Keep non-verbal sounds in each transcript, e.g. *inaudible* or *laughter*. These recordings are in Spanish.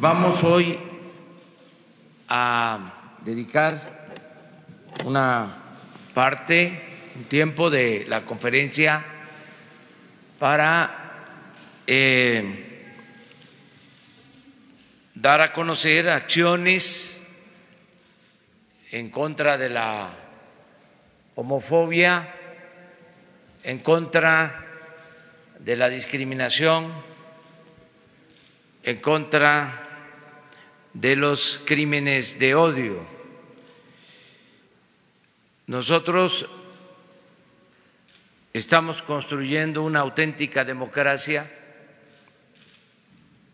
Vamos hoy a dedicar una parte, un tiempo de la conferencia para eh, dar a conocer acciones en contra de la homofobia, en contra de la discriminación, en contra de los crímenes de odio. Nosotros estamos construyendo una auténtica democracia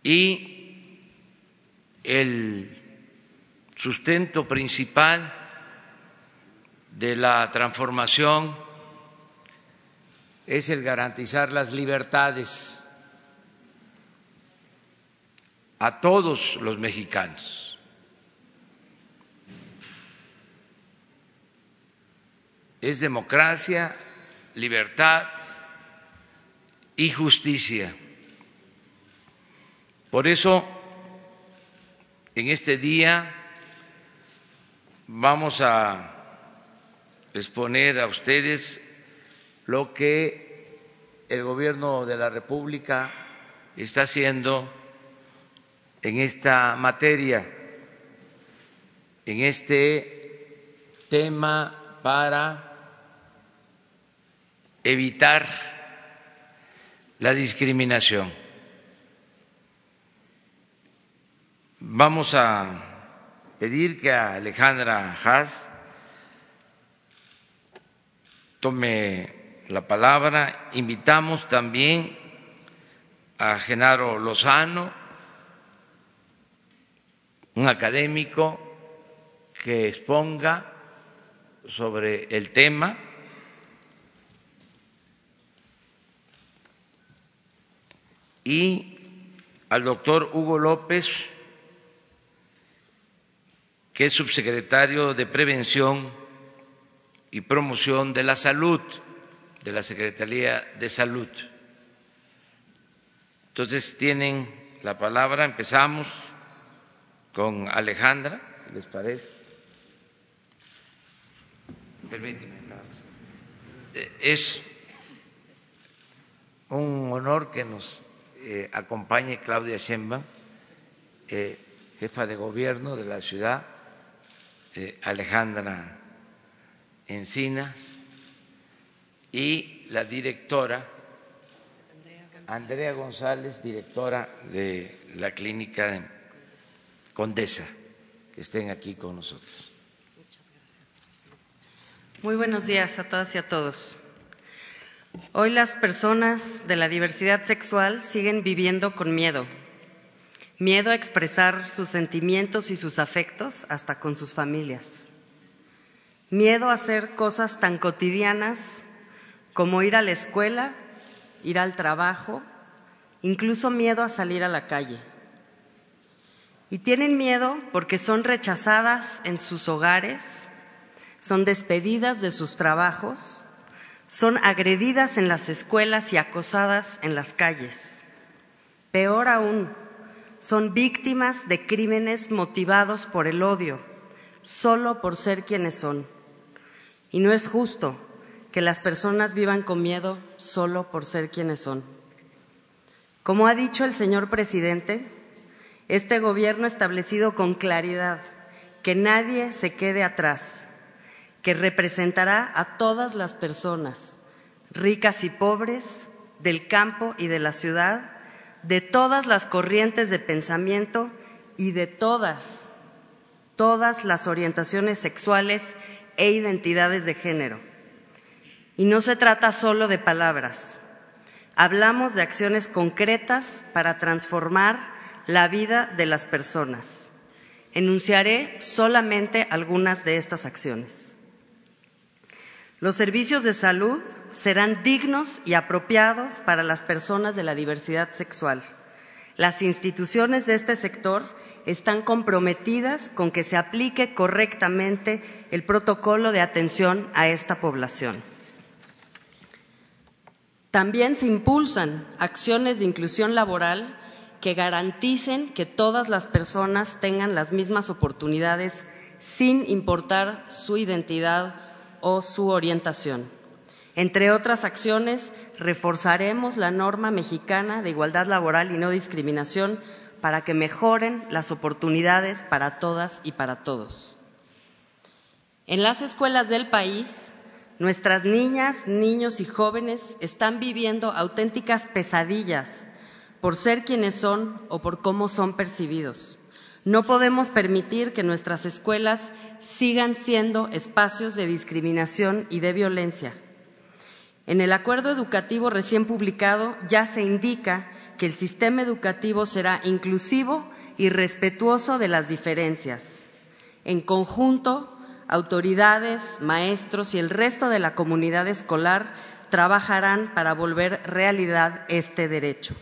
y el sustento principal de la transformación es el garantizar las libertades a todos los mexicanos. Es democracia, libertad y justicia. Por eso, en este día vamos a exponer a ustedes lo que el gobierno de la República está haciendo en esta materia, en este tema para evitar la discriminación. Vamos a pedir que Alejandra Haas tome la palabra. Invitamos también a Genaro Lozano, un académico que exponga sobre el tema. Y al doctor Hugo López, que es subsecretario de Prevención y Promoción de la Salud de la Secretaría de Salud. Entonces tienen la palabra, empezamos con Alejandra, si les parece. Permíteme, eh, Es un honor que nos eh, acompañe Claudia Sheinbaum, eh, jefa de gobierno de la ciudad, Alejandra Encinas, y la directora Andrea González, directora de la clínica de Condesa, que estén aquí con nosotros. Muy buenos días a todas y a todos. Hoy las personas de la diversidad sexual siguen viviendo con miedo. Miedo a expresar sus sentimientos y sus afectos hasta con sus familias. Miedo a hacer cosas tan cotidianas como ir a la escuela, ir al trabajo, incluso miedo a salir a la calle. Y tienen miedo porque son rechazadas en sus hogares, son despedidas de sus trabajos, son agredidas en las escuelas y acosadas en las calles. Peor aún, son víctimas de crímenes motivados por el odio, solo por ser quienes son. Y no es justo que las personas vivan con miedo solo por ser quienes son. Como ha dicho el señor presidente, este gobierno establecido con claridad que nadie se quede atrás, que representará a todas las personas, ricas y pobres, del campo y de la ciudad, de todas las corrientes de pensamiento y de todas, todas las orientaciones sexuales e identidades de género y no se trata solo de palabras. Hablamos de acciones concretas para transformar la vida de las personas. Enunciaré solamente algunas de estas acciones. Los servicios de salud serán dignos y apropiados para las personas de la diversidad sexual. Las instituciones de este sector están comprometidas con que se aplique correctamente el protocolo de atención a esta población. También se impulsan acciones de inclusión laboral que garanticen que todas las personas tengan las mismas oportunidades sin importar su identidad o su orientación. Entre otras acciones, reforzaremos la norma mexicana de igualdad laboral y no discriminación para que mejoren las oportunidades para todas y para todos. En las escuelas del país, nuestras niñas, niños y jóvenes están viviendo auténticas pesadillas por ser quienes son o por cómo son percibidos. No podemos permitir que nuestras escuelas sigan siendo espacios de discriminación y de violencia. En el acuerdo educativo recién publicado ya se indica que el sistema educativo será inclusivo y respetuoso de las diferencias. En conjunto, autoridades, maestros y el resto de la comunidad escolar trabajarán para volver realidad este derecho.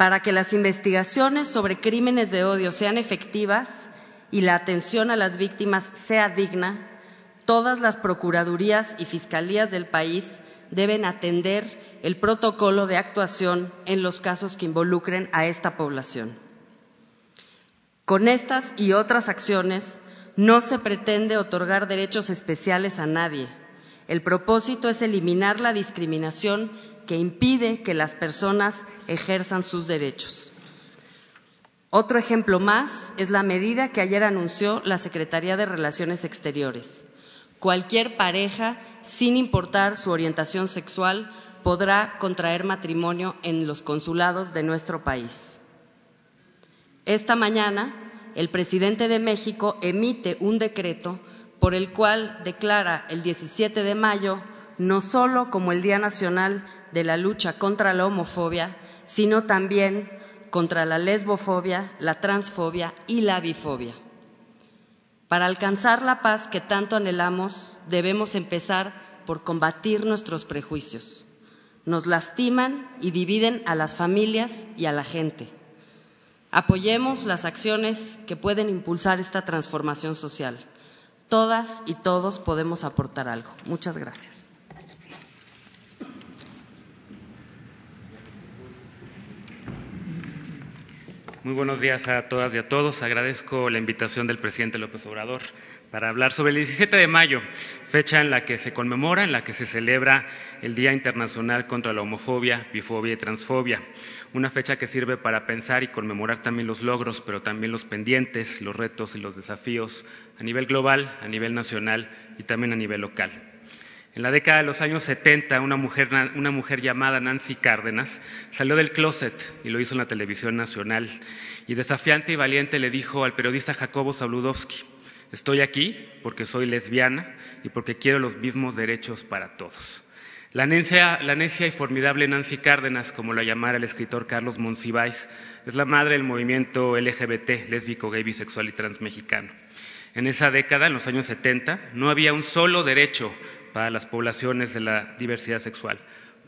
Para que las investigaciones sobre crímenes de odio sean efectivas y la atención a las víctimas sea digna, todas las procuradurías y fiscalías del país deben atender el protocolo de actuación en los casos que involucren a esta población. Con estas y otras acciones no se pretende otorgar derechos especiales a nadie. El propósito es eliminar la discriminación que impide que las personas ejerzan sus derechos. Otro ejemplo más es la medida que ayer anunció la Secretaría de Relaciones Exteriores. Cualquier pareja, sin importar su orientación sexual, podrá contraer matrimonio en los consulados de nuestro país. Esta mañana, el presidente de México emite un decreto por el cual declara el 17 de mayo no solo como el Día Nacional de la lucha contra la homofobia, sino también contra la lesbofobia, la transfobia y la bifobia. Para alcanzar la paz que tanto anhelamos, debemos empezar por combatir nuestros prejuicios. Nos lastiman y dividen a las familias y a la gente. Apoyemos las acciones que pueden impulsar esta transformación social. Todas y todos podemos aportar algo. Muchas gracias. Muy buenos días a todas y a todos. Agradezco la invitación del presidente López Obrador para hablar sobre el 17 de mayo, fecha en la que se conmemora, en la que se celebra el Día Internacional contra la Homofobia, Bifobia y Transfobia. Una fecha que sirve para pensar y conmemorar también los logros, pero también los pendientes, los retos y los desafíos a nivel global, a nivel nacional y también a nivel local. En la década de los años 70, una mujer, llamada Nancy Cárdenas salió del closet y lo hizo en la televisión nacional. Y desafiante y valiente le dijo al periodista Jacobo Zabludowski, estoy aquí porque soy lesbiana y porque quiero los mismos derechos para todos. La necia, la necia y formidable Nancy Cárdenas, como la llamara el escritor Carlos Monsiváis, es la madre del movimiento LGBT, lésbico, gay, bisexual y transmexicano. En esa década, en los años 70, no había un solo derecho para las poblaciones de la diversidad sexual.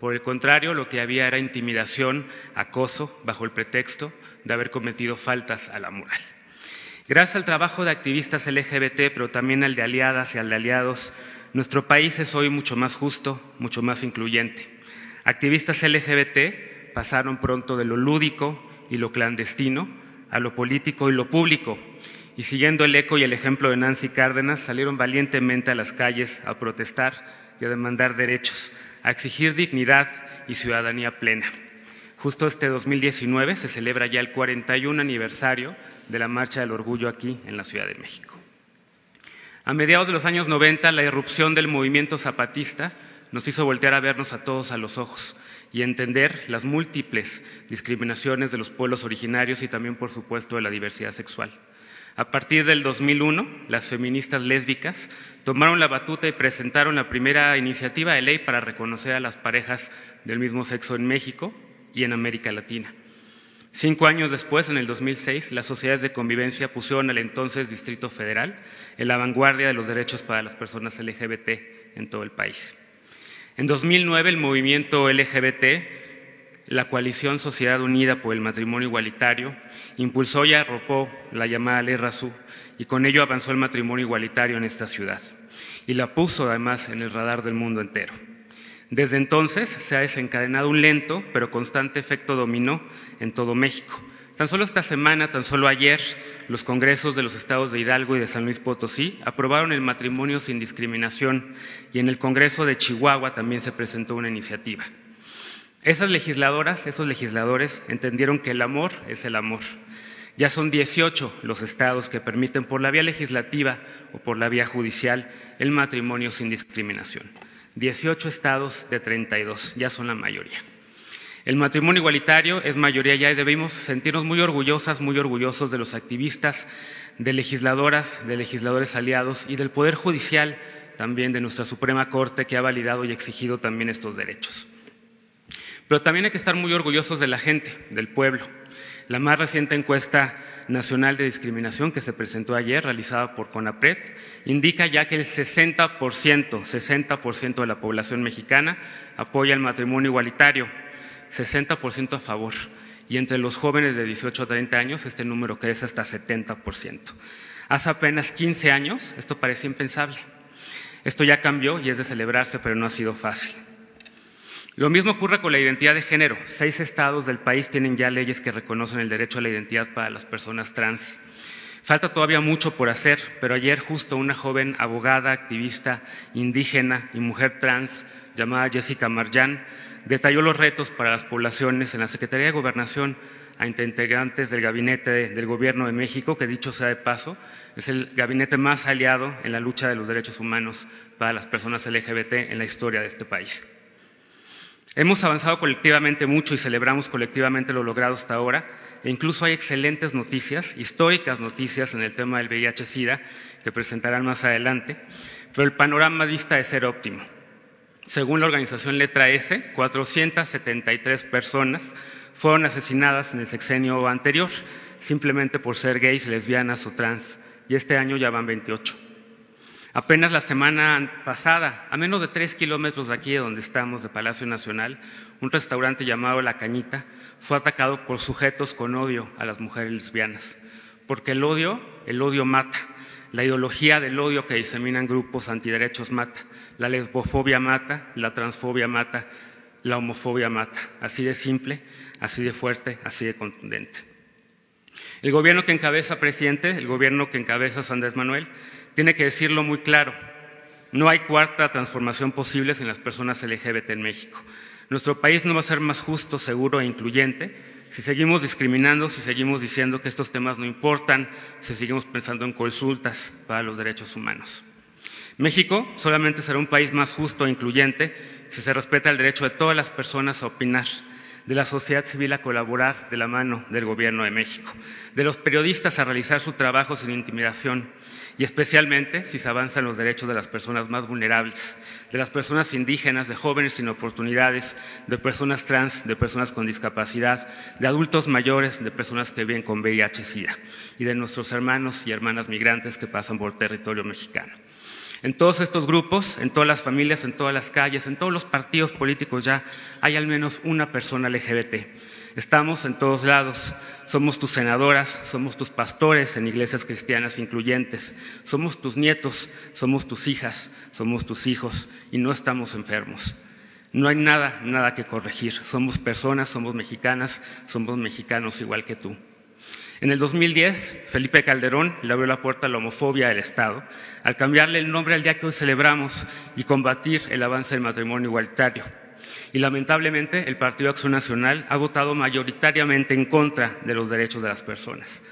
Por el contrario, lo que había era intimidación, acoso, bajo el pretexto de haber cometido faltas a la moral. Gracias al trabajo de activistas LGBT, pero también al de aliadas y al de aliados, nuestro país es hoy mucho más justo, mucho más incluyente. Activistas LGBT pasaron pronto de lo lúdico y lo clandestino a lo político y lo público, y siguiendo el eco y el ejemplo de Nancy Cárdenas, salieron valientemente a las calles a protestar y a demandar derechos, a exigir dignidad y ciudadanía plena. Justo este 2019 se celebra ya el 41 aniversario de la Marcha del Orgullo aquí en la Ciudad de México. A mediados de los años 90, la irrupción del movimiento zapatista nos hizo voltear a vernos a todos a los ojos y entender las múltiples discriminaciones de los pueblos originarios y también, por supuesto, de la diversidad sexual. A partir del 2001, las feministas lésbicas tomaron la batuta y presentaron la primera iniciativa de ley para reconocer a las parejas del mismo sexo en México y en América Latina. Cinco años después, en el 2006, las sociedades de convivencia pusieron al entonces Distrito Federal en la vanguardia de los derechos para las personas LGBT en todo el país. En 2009, el movimiento LGBT la coalición Sociedad Unida por el Matrimonio Igualitario impulsó y arropó la llamada Ley Razú y con ello avanzó el matrimonio igualitario en esta ciudad y la puso además en el radar del mundo entero. Desde entonces se ha desencadenado un lento pero constante efecto dominó en todo México. Tan solo esta semana, tan solo ayer, los congresos de los estados de Hidalgo y de San Luis Potosí aprobaron el matrimonio sin discriminación y en el Congreso de Chihuahua también se presentó una iniciativa. Esas legisladoras, esos legisladores entendieron que el amor es el amor. Ya son 18 los estados que permiten por la vía legislativa o por la vía judicial el matrimonio sin discriminación. 18 estados de 32, ya son la mayoría. El matrimonio igualitario es mayoría ya y debemos sentirnos muy orgullosas, muy orgullosos de los activistas, de legisladoras, de legisladores aliados y del Poder Judicial también de nuestra Suprema Corte que ha validado y exigido también estos derechos. Pero también hay que estar muy orgullosos de la gente, del pueblo. La más reciente encuesta nacional de discriminación que se presentó ayer, realizada por CONAPRED, indica ya que el 60%, 60% de la población mexicana apoya el matrimonio igualitario 60% a favor. Y entre los jóvenes de 18 a 30 años este número crece hasta 70%. Hace apenas 15 años esto parecía impensable. Esto ya cambió y es de celebrarse, pero no ha sido fácil. Lo mismo ocurre con la identidad de género. Seis estados del país tienen ya leyes que reconocen el derecho a la identidad para las personas trans. Falta todavía mucho por hacer, pero ayer justo una joven abogada, activista, indígena y mujer trans llamada Jessica Marjan detalló los retos para las poblaciones en la Secretaría de Gobernación a integrantes del Gabinete del Gobierno de México, que dicho sea de paso, es el gabinete más aliado en la lucha de los derechos humanos para las personas LGBT en la historia de este país. Hemos avanzado colectivamente mucho y celebramos colectivamente lo logrado hasta ahora, e incluso hay excelentes noticias, históricas noticias en el tema del VIH-Sida, que presentarán más adelante, pero el panorama vista de ser óptimo. Según la organización Letra S, 473 personas fueron asesinadas en el sexenio anterior simplemente por ser gays, lesbianas o trans, y este año ya van 28. Apenas la semana pasada, a menos de tres kilómetros de aquí, donde estamos, de Palacio Nacional, un restaurante llamado La Cañita fue atacado por sujetos con odio a las mujeres lesbianas. Porque el odio, el odio mata. La ideología del odio que diseminan grupos antiderechos mata. La lesbofobia mata, la transfobia mata, la homofobia mata. Así de simple, así de fuerte, así de contundente. El gobierno que encabeza, presidente, el gobierno que encabeza Andrés Manuel, tiene que decirlo muy claro. No hay cuarta transformación posible sin las personas LGBT en México. Nuestro país no va a ser más justo, seguro e incluyente si seguimos discriminando, si seguimos diciendo que estos temas no importan, si seguimos pensando en consultas para los derechos humanos. México solamente será un país más justo e incluyente si se respeta el derecho de todas las personas a opinar, de la sociedad civil a colaborar de la mano del Gobierno de México, de los periodistas a realizar su trabajo sin intimidación, y especialmente si se avanzan los derechos de las personas más vulnerables, de las personas indígenas, de jóvenes sin oportunidades, de personas trans, de personas con discapacidad, de adultos mayores, de personas que viven con VIH-Sida y de nuestros hermanos y hermanas migrantes que pasan por territorio mexicano. En todos estos grupos, en todas las familias, en todas las calles, en todos los partidos políticos ya hay al menos una persona LGBT Estamos en todos lados. Somos tus senadoras, somos tus pastores en iglesias cristianas incluyentes, somos tus nietos, somos tus hijas, somos tus hijos y no estamos enfermos. No hay nada, nada que corregir. Somos personas, somos mexicanas, somos mexicanos igual que tú. En el 2010, Felipe Calderón le abrió la puerta a la homofobia del Estado al cambiarle el nombre al día que hoy celebramos y combatir el avance del matrimonio igualitario. Y lamentablemente el Partido Acción Nacional ha votado mayoritariamente en contra de los derechos de las personas.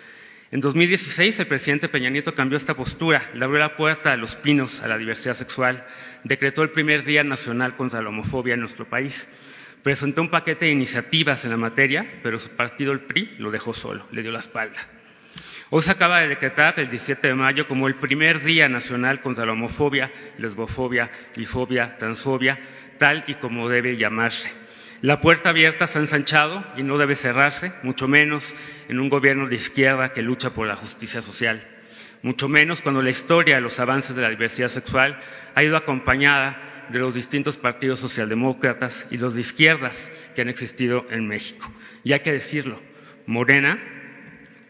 En 2016 el presidente Peña Nieto cambió esta postura, le abrió la puerta a los pinos a la diversidad sexual, decretó el primer Día Nacional contra la Homofobia en nuestro país, presentó un paquete de iniciativas en la materia, pero su partido, el PRI, lo dejó solo, le dio la espalda. Hoy se acaba de decretar el 17 de mayo como el primer Día Nacional contra la Homofobia, Lesbofobia, Bifobia, Transfobia, tal y como debe llamarse. La puerta abierta se ha ensanchado y no debe cerrarse, mucho menos en un gobierno de izquierda que lucha por la justicia social, mucho menos cuando la historia de los avances de la diversidad sexual ha ido acompañada de los distintos partidos socialdemócratas y los de izquierdas que han existido en México. Y hay que decirlo, Morena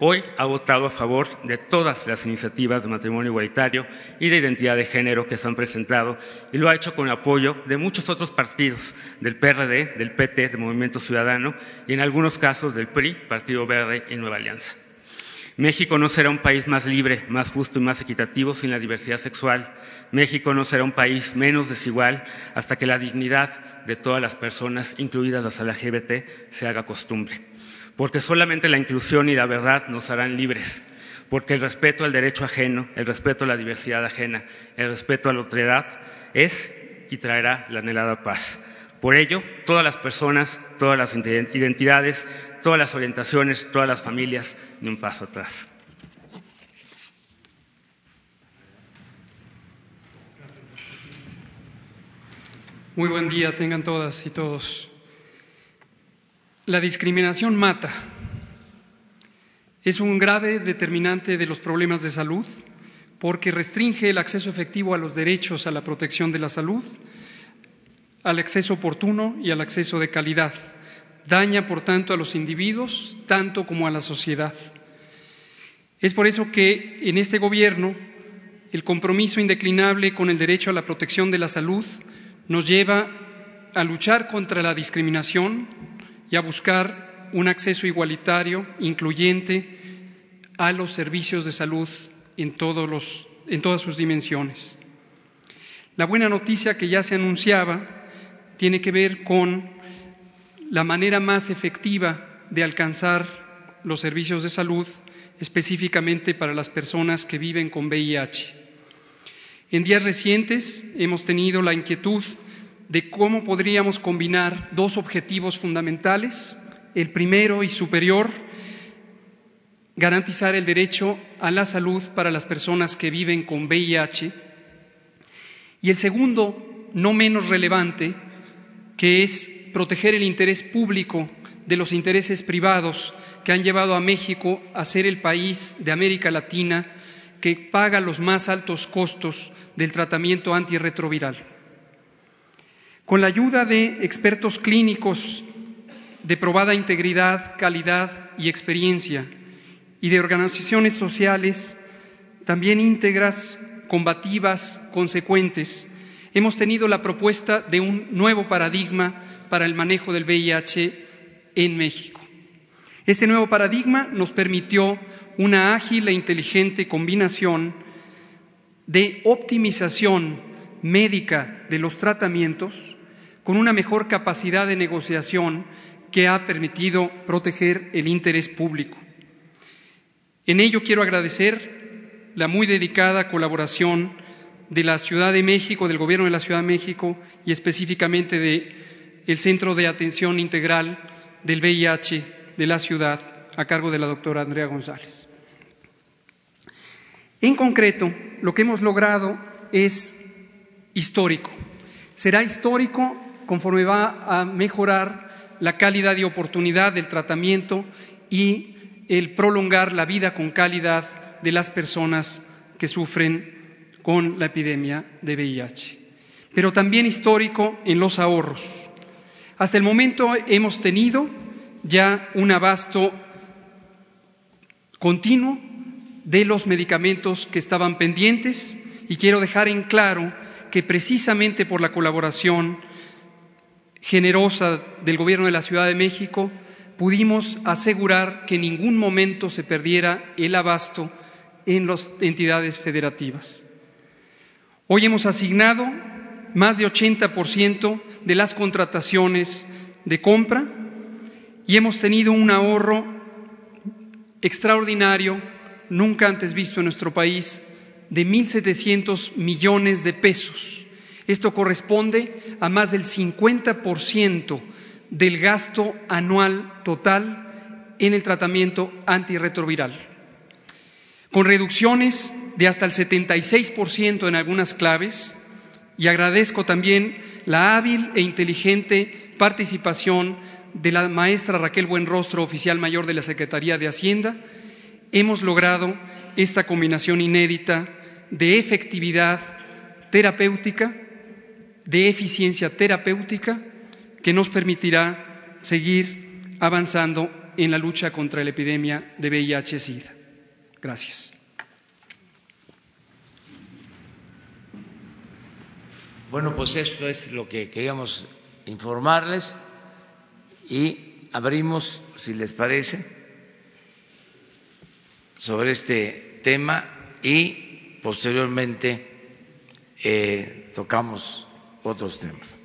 hoy ha votado a favor de todas las iniciativas de matrimonio igualitario y de identidad de género que se han presentado y lo ha hecho con el apoyo de muchos otros partidos, del PRD, del PT, del Movimiento Ciudadano y en algunos casos del PRI, Partido Verde y Nueva Alianza. México no será un país más libre, más justo y más equitativo sin la diversidad sexual. México no será un país menos desigual hasta que la dignidad de todas las personas, incluidas las LGBT, se haga costumbre. Porque solamente la inclusión y la verdad nos harán libres. Porque el respeto al derecho ajeno, el respeto a la diversidad ajena, el respeto a la otredad es y traerá la anhelada paz. Por ello, todas las personas, todas las identidades, todas las orientaciones, todas las familias, ni un paso atrás. Muy buen día tengan todas y todos. La discriminación mata. Es un grave determinante de los problemas de salud porque restringe el acceso efectivo a los derechos a la protección de la salud, al acceso oportuno y al acceso de calidad daña, por tanto, a los individuos, tanto como a la sociedad. Es por eso que en este Gobierno el compromiso indeclinable con el derecho a la protección de la salud nos lleva a luchar contra la discriminación y a buscar un acceso igualitario, incluyente, a los servicios de salud en, en todas sus dimensiones. La buena noticia que ya se anunciaba tiene que ver con la manera más efectiva de alcanzar los servicios de salud, específicamente para las personas que viven con VIH. En días recientes hemos tenido la inquietud de cómo podríamos combinar dos objetivos fundamentales. El primero y superior, garantizar el derecho a la salud para las personas que viven con VIH. Y el segundo, no menos relevante, que es proteger el interés público de los intereses privados que han llevado a México a ser el país de América Latina que paga los más altos costos del tratamiento antirretroviral. Con la ayuda de expertos clínicos de probada integridad, calidad y experiencia y de organizaciones sociales también íntegras, combativas, consecuentes, hemos tenido la propuesta de un nuevo paradigma para el manejo del VIH en México. Este nuevo paradigma nos permitió una ágil e inteligente combinación de optimización médica de los tratamientos con una mejor capacidad de negociación que ha permitido proteger el interés público. En ello quiero agradecer la muy dedicada colaboración de la Ciudad de México, del Gobierno de la Ciudad de México y específicamente de el Centro de Atención Integral del VIH de la ciudad a cargo de la doctora Andrea González. En concreto, lo que hemos logrado es histórico. Será histórico conforme va a mejorar la calidad y oportunidad del tratamiento y el prolongar la vida con calidad de las personas que sufren con la epidemia de VIH. Pero también histórico en los ahorros. Hasta el momento hemos tenido ya un abasto continuo de los medicamentos que estaban pendientes y quiero dejar en claro que precisamente por la colaboración generosa del Gobierno de la Ciudad de México pudimos asegurar que en ningún momento se perdiera el abasto en las entidades federativas. Hoy hemos asignado más de 80% de las contrataciones de compra y hemos tenido un ahorro extraordinario, nunca antes visto en nuestro país, de 1.700 millones de pesos. Esto corresponde a más del 50% del gasto anual total en el tratamiento antirretroviral, con reducciones de hasta el 76% en algunas claves, y agradezco también la hábil e inteligente participación de la maestra Raquel Buenrostro, oficial mayor de la Secretaría de Hacienda, hemos logrado esta combinación inédita de efectividad terapéutica, de eficiencia terapéutica, que nos permitirá seguir avanzando en la lucha contra la epidemia de VIH-Sida. Gracias. Bueno, pues esto es lo que queríamos informarles y abrimos, si les parece, sobre este tema y posteriormente eh, tocamos otros temas.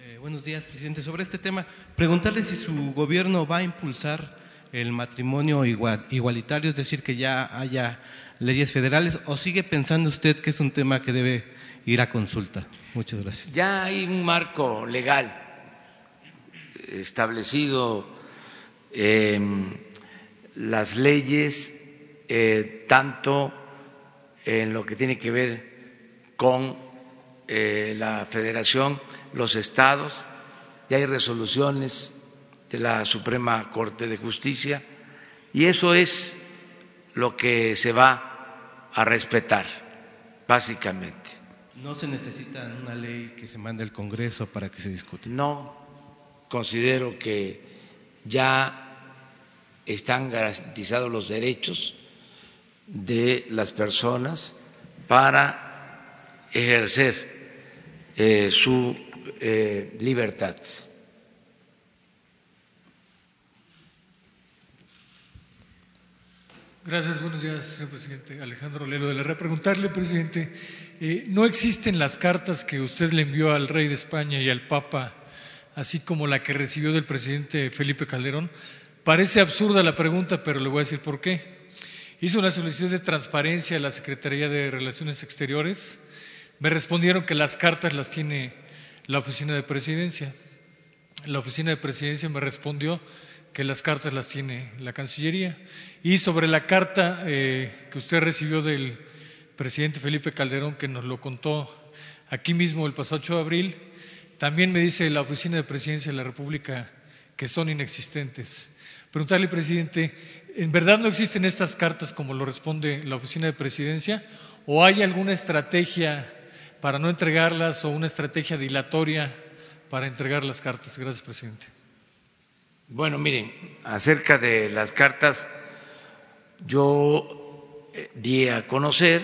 Eh, buenos días, presidente. Sobre este tema, preguntarle si su gobierno va a impulsar el matrimonio igualitario, es decir, que ya haya leyes federales, o sigue pensando usted que es un tema que debe ir a consulta. Muchas gracias. Ya hay un marco legal establecido en las leyes, eh, tanto en lo que tiene que ver con eh, la federación, los estados, ya hay resoluciones de la Suprema Corte de Justicia y eso es lo que se va a respetar, básicamente. ¿No se necesita una ley que se mande al Congreso para que se discute? No, considero que ya están garantizados los derechos de las personas para ejercer eh, su eh, libertad. Gracias, buenos días, señor presidente. Alejandro Lelo de la Red. Preguntarle, presidente, eh, ¿no existen las cartas que usted le envió al rey de España y al Papa, así como la que recibió del presidente Felipe Calderón? Parece absurda la pregunta, pero le voy a decir por qué. Hizo una solicitud de transparencia a la Secretaría de Relaciones Exteriores. Me respondieron que las cartas las tiene la Oficina de Presidencia. La Oficina de Presidencia me respondió que las cartas las tiene la Cancillería. Y sobre la carta eh, que usted recibió del presidente Felipe Calderón, que nos lo contó aquí mismo el pasado 8 de abril, también me dice la Oficina de Presidencia de la República que son inexistentes. Preguntarle, presidente, ¿en verdad no existen estas cartas como lo responde la Oficina de Presidencia? ¿O hay alguna estrategia para no entregarlas o una estrategia dilatoria para entregar las cartas? Gracias, presidente. Bueno, miren, acerca de las cartas, yo eh, di a conocer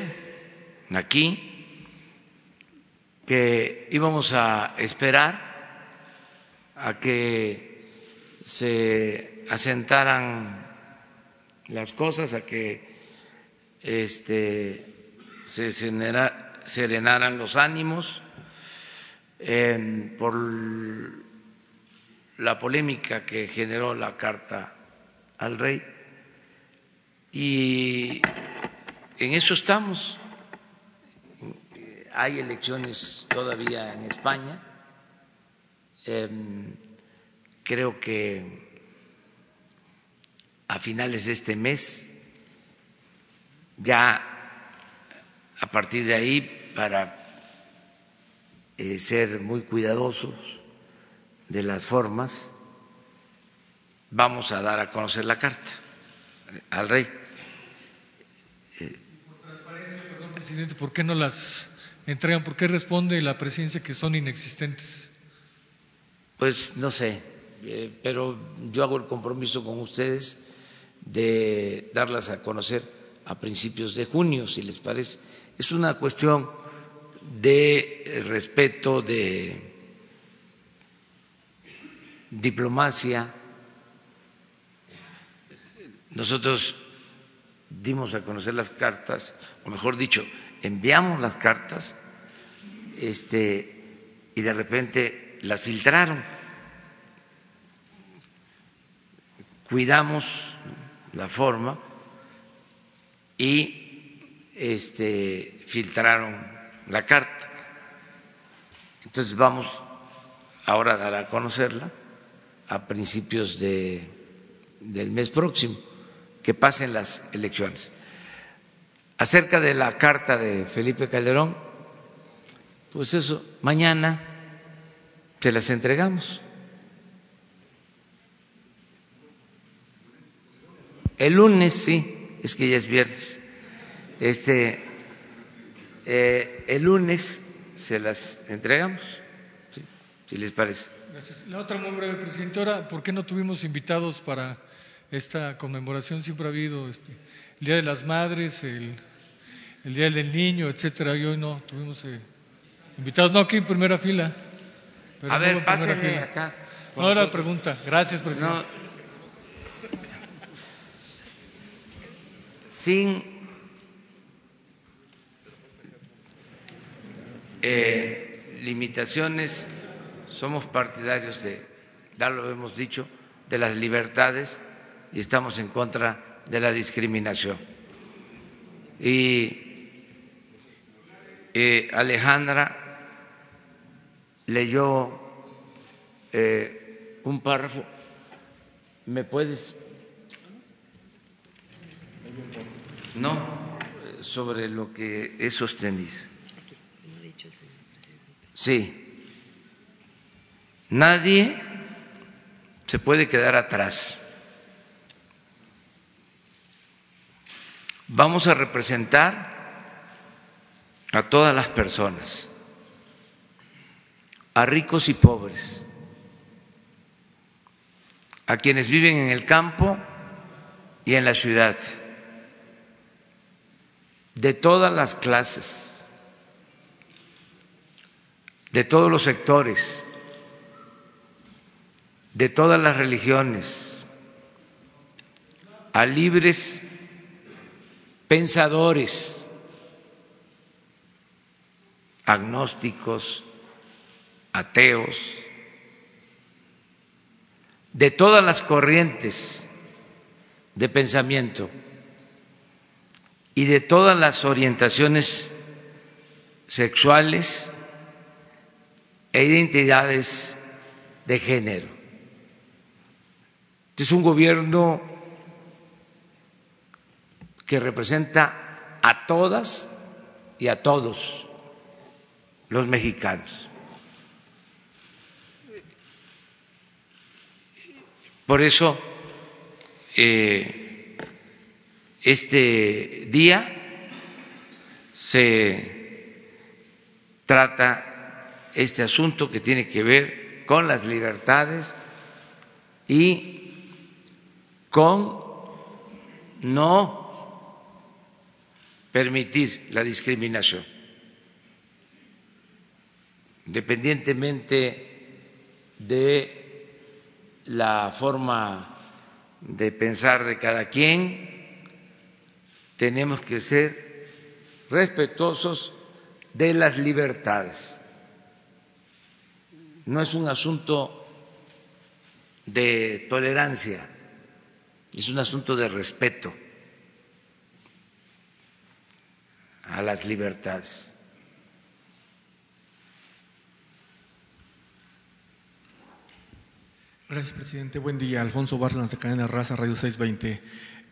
aquí que íbamos a esperar a que se asentaran las cosas, a que este, se serenaran los ánimos por la polémica que generó la carta al rey y en eso estamos. Hay elecciones todavía en España. Em, creo que a finales de este mes, ya a partir de ahí, para eh, ser muy cuidadosos, de las formas, vamos a dar a conocer la carta al rey. Por transparencia, perdón, presidente, ¿por qué no las entregan? ¿Por qué responde la presidencia que son inexistentes? Pues no sé, eh, pero yo hago el compromiso con ustedes de darlas a conocer a principios de junio, si les parece. Es una cuestión de respeto, de diplomacia. Nosotros dimos a conocer las cartas, o mejor dicho, enviamos las cartas este, y de repente las filtraron. Cuidamos la forma y este, filtraron la carta. Entonces vamos ahora a dar a conocerla a principios de, del mes próximo, que pasen las elecciones. Acerca de la carta de Felipe Calderón, pues eso, mañana se las entregamos. El lunes, sí, es que ya es viernes. Este, eh, el lunes se las entregamos, si les parece. La otra muy breve, presidente. Ahora, ¿por qué no tuvimos invitados para esta conmemoración siempre ha habido este, el Día de las Madres, el, Día del Niño, etcétera, y hoy no, tuvimos eh, invitados, no aquí en primera fila. a ver, pásenle acá. No era pregunta. Gracias, presidente. sin eh, limitaciones, somos partidarios de, ya lo hemos dicho, de las libertades y estamos en contra de la discriminación. Y eh, Alejandra leyó eh, un párrafo. ¿Me puedes? No, sobre lo que he sostenido. Sí. Nadie se puede quedar atrás. Vamos a representar a todas las personas, a ricos y pobres, a quienes viven en el campo y en la ciudad, de todas las clases, de todos los sectores de todas las religiones, a libres pensadores, agnósticos, ateos, de todas las corrientes de pensamiento y de todas las orientaciones sexuales e identidades de género. Este es un gobierno que representa a todas y a todos los mexicanos. Por eso, eh, este día se trata este asunto que tiene que ver con las libertades y con no permitir la discriminación, independientemente de la forma de pensar de cada quien, tenemos que ser respetuosos de las libertades. No es un asunto de tolerancia es un asunto de respeto a las libertades. Gracias, presidente. Buen día. Alfonso Bárcenas de Cadena Raza, Radio 620.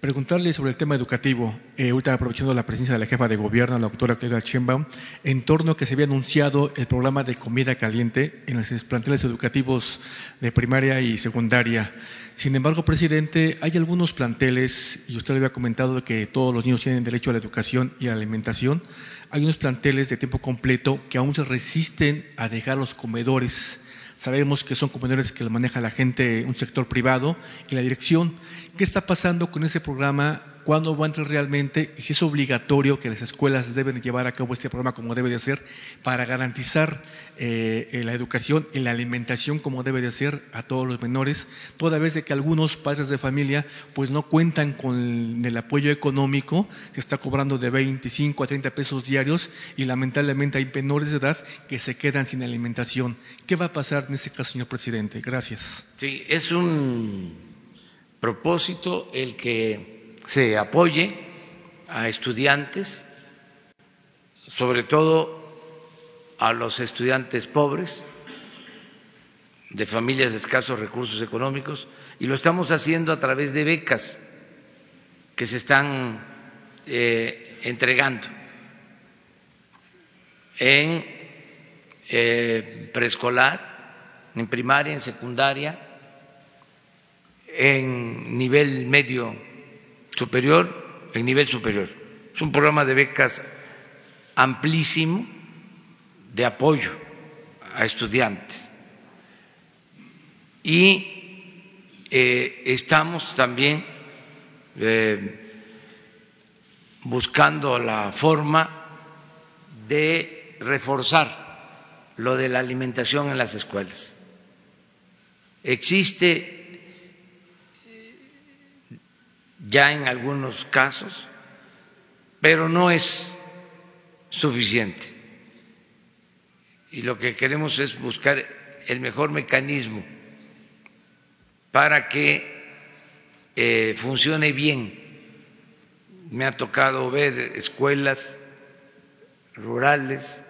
Preguntarle sobre el tema educativo, eh, ahorita aprovechando la presencia de la jefa de gobierno, la doctora Claudia Chembaum, en torno a que se había anunciado el programa de comida caliente en los planteles educativos de primaria y secundaria. Sin embargo, presidente, hay algunos planteles, y usted le había comentado que todos los niños tienen derecho a la educación y a la alimentación, hay unos planteles de tiempo completo que aún se resisten a dejar los comedores. Sabemos que son comedores que lo maneja la gente, un sector privado y la dirección. ¿Qué está pasando con ese programa cuándo va a entrar realmente y si es obligatorio que las escuelas deben llevar a cabo este programa como debe de ser para garantizar eh, la educación y la alimentación como debe de ser a todos los menores, toda vez de que algunos padres de familia pues no cuentan con el, apoyo económico, se está cobrando de 25 a 30 pesos diarios y lamentablemente hay menores de edad que se quedan sin alimentación. ¿Qué va a pasar en este caso, señor presidente? Gracias. Sí, es un propósito el que se apoye a estudiantes, sobre todo a los estudiantes pobres de familias de escasos recursos económicos y lo estamos haciendo a través de becas que se están eh, entregando en eh, preescolar, en primaria, en secundaria, en nivel medio superior, en nivel superior. Es un programa de becas amplísimo de apoyo a estudiantes. Y eh, estamos también eh, buscando la forma de reforzar lo de la alimentación en las escuelas. Existe ya en algunos casos, pero no es suficiente. Y lo que queremos es buscar el mejor mecanismo para que eh, funcione bien. Me ha tocado ver escuelas rurales,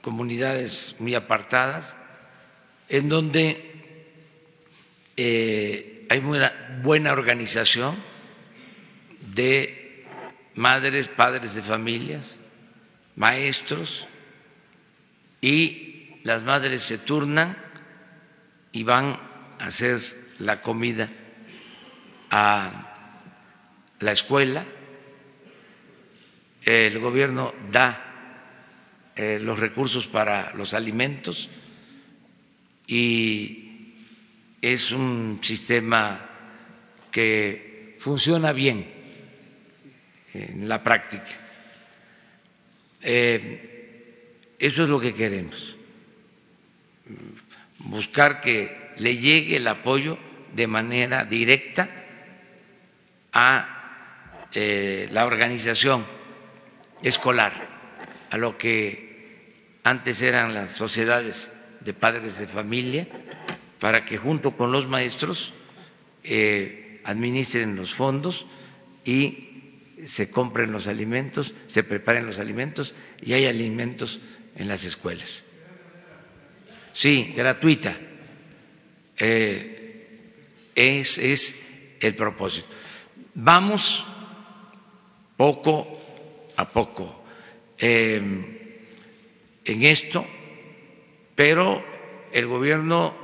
comunidades muy apartadas, en donde eh, hay muy buena organización de madres, padres de familias, maestros, y las madres se turnan y van a hacer la comida a la escuela el gobierno da eh, los recursos para los alimentos y es un sistema que funciona bien en la práctica. Eh, eso es lo que queremos, buscar que le llegue el apoyo de manera directa a eh, la organización escolar, a lo que antes eran las sociedades de padres de familia, para que junto con los maestros eh, administren los fondos y se compren los alimentos, se preparen los alimentos y hay alimentos en las escuelas. Sí, gratuita. Eh, es, es el propósito. Vamos poco a poco em, en esto, pero el gobierno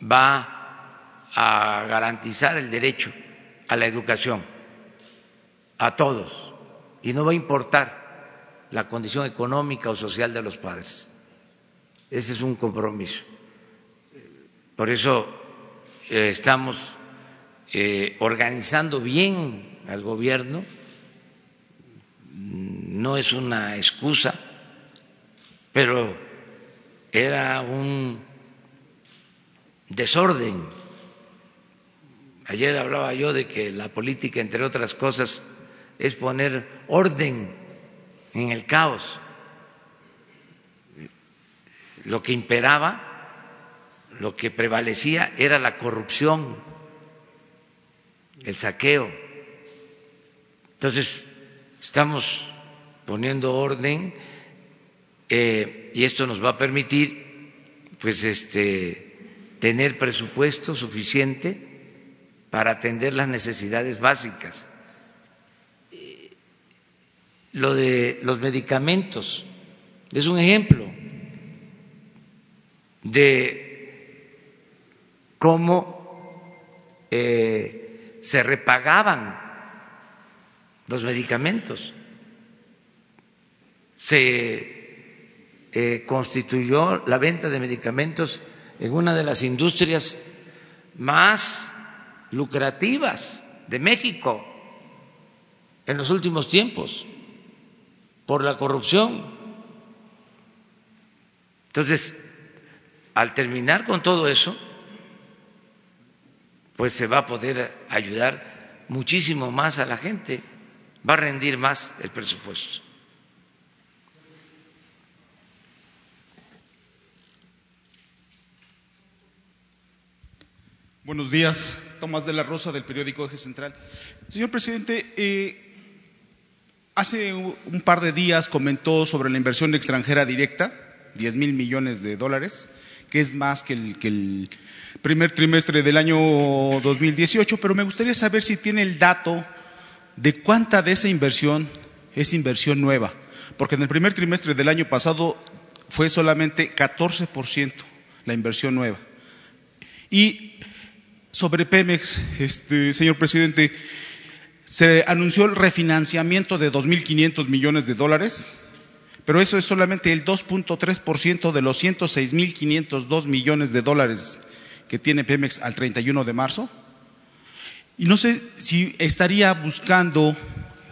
va a garantizar el derecho a la educación a todos y no va a importar la condición económica o social de los padres. Ese es un compromiso. Por eso eh, estamos eh, organizando bien al gobierno no es una excusa, pero era un desorden. Ayer hablaba yo de que la política, entre otras cosas, es poner orden en el caos. Lo que imperaba, lo que prevalecía era la corrupción, el saqueo. Entonces, Estamos poniendo orden eh, y esto nos va a permitir pues este tener presupuesto suficiente para atender las necesidades básicas. Lo de los medicamentos es un ejemplo de cómo eh, se repagaban los medicamentos. Se eh, constituyó la venta de medicamentos en una de las industrias más lucrativas de México en los últimos tiempos por la corrupción. Entonces, al terminar con todo eso, pues se va a poder ayudar muchísimo más a la gente va a rendir más el presupuesto. Buenos días, Tomás de la Rosa del periódico Eje Central. Señor presidente, eh, hace un par de días comentó sobre la inversión extranjera directa, 10 mil millones de dólares, que es más que el, que el primer trimestre del año 2018, pero me gustaría saber si tiene el dato de cuánta de esa inversión es inversión nueva, porque en el primer trimestre del año pasado fue solamente 14% la inversión nueva. Y sobre Pemex, este, señor presidente, se anunció el refinanciamiento de 2.500 millones de dólares, pero eso es solamente el 2.3% de los 106.502 millones de dólares que tiene Pemex al 31 de marzo. Y no sé si estaría buscando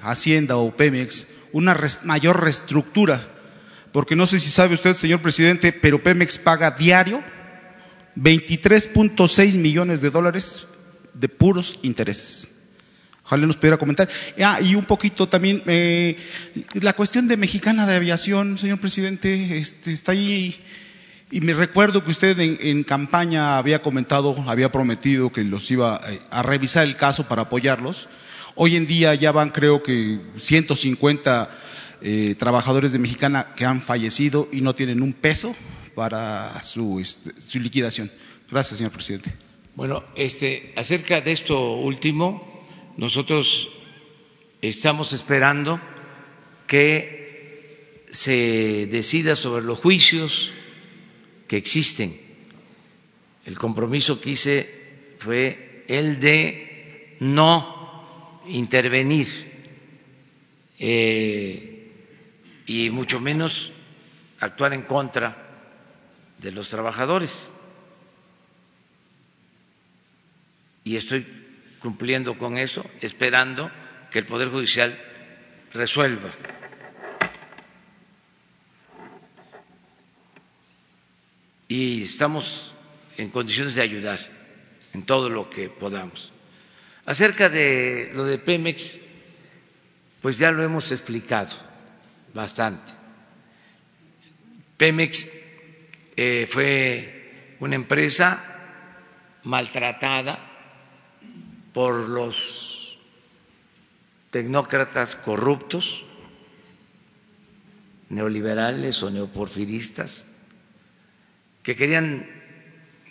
Hacienda o Pemex una mayor reestructura, porque no sé si sabe usted, señor presidente, pero Pemex paga diario 23.6 millones de dólares de puros intereses. Ojalá nos pudiera comentar. Ah, y un poquito también, eh, la cuestión de Mexicana de Aviación, señor presidente, este, está ahí. Y me recuerdo que usted en, campaña había comentado, había prometido que los iba eh, a revisar el caso para apoyarlos. Hoy en día ya van, creo que, 150 eh, trabajadores de Mexicana que han fallecido y no tienen un peso para su, este, su liquidación. Gracias, señor presidente. Bueno, este, acerca de esto último, nosotros estamos esperando que se decida sobre los juicios que existen. El compromiso que hice fue el de no intervenir eh, y mucho menos actuar en contra de los trabajadores. Y estoy cumpliendo con eso, esperando que el Poder Judicial resuelva. Y estamos en condiciones de ayudar en todo lo que podamos. Acerca de lo de Pemex, pues ya lo hemos explicado bastante. Pemex eh, fue una empresa maltratada por los tecnócratas corruptos, neoliberales o neoporfiristas, que querían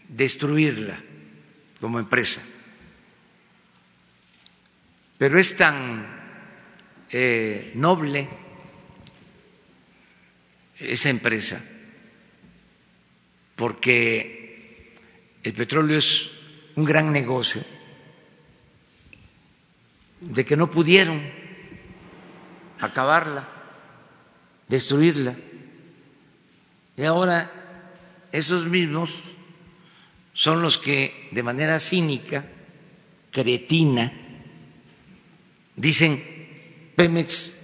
destruirla como empresa. Pero es tan eh, noble esa empresa porque el petróleo es un gran negocio, de que no pudieron acabarla, destruirla. Y ahora esos mismos son los que de manera cínica, cretina, dicen Pemex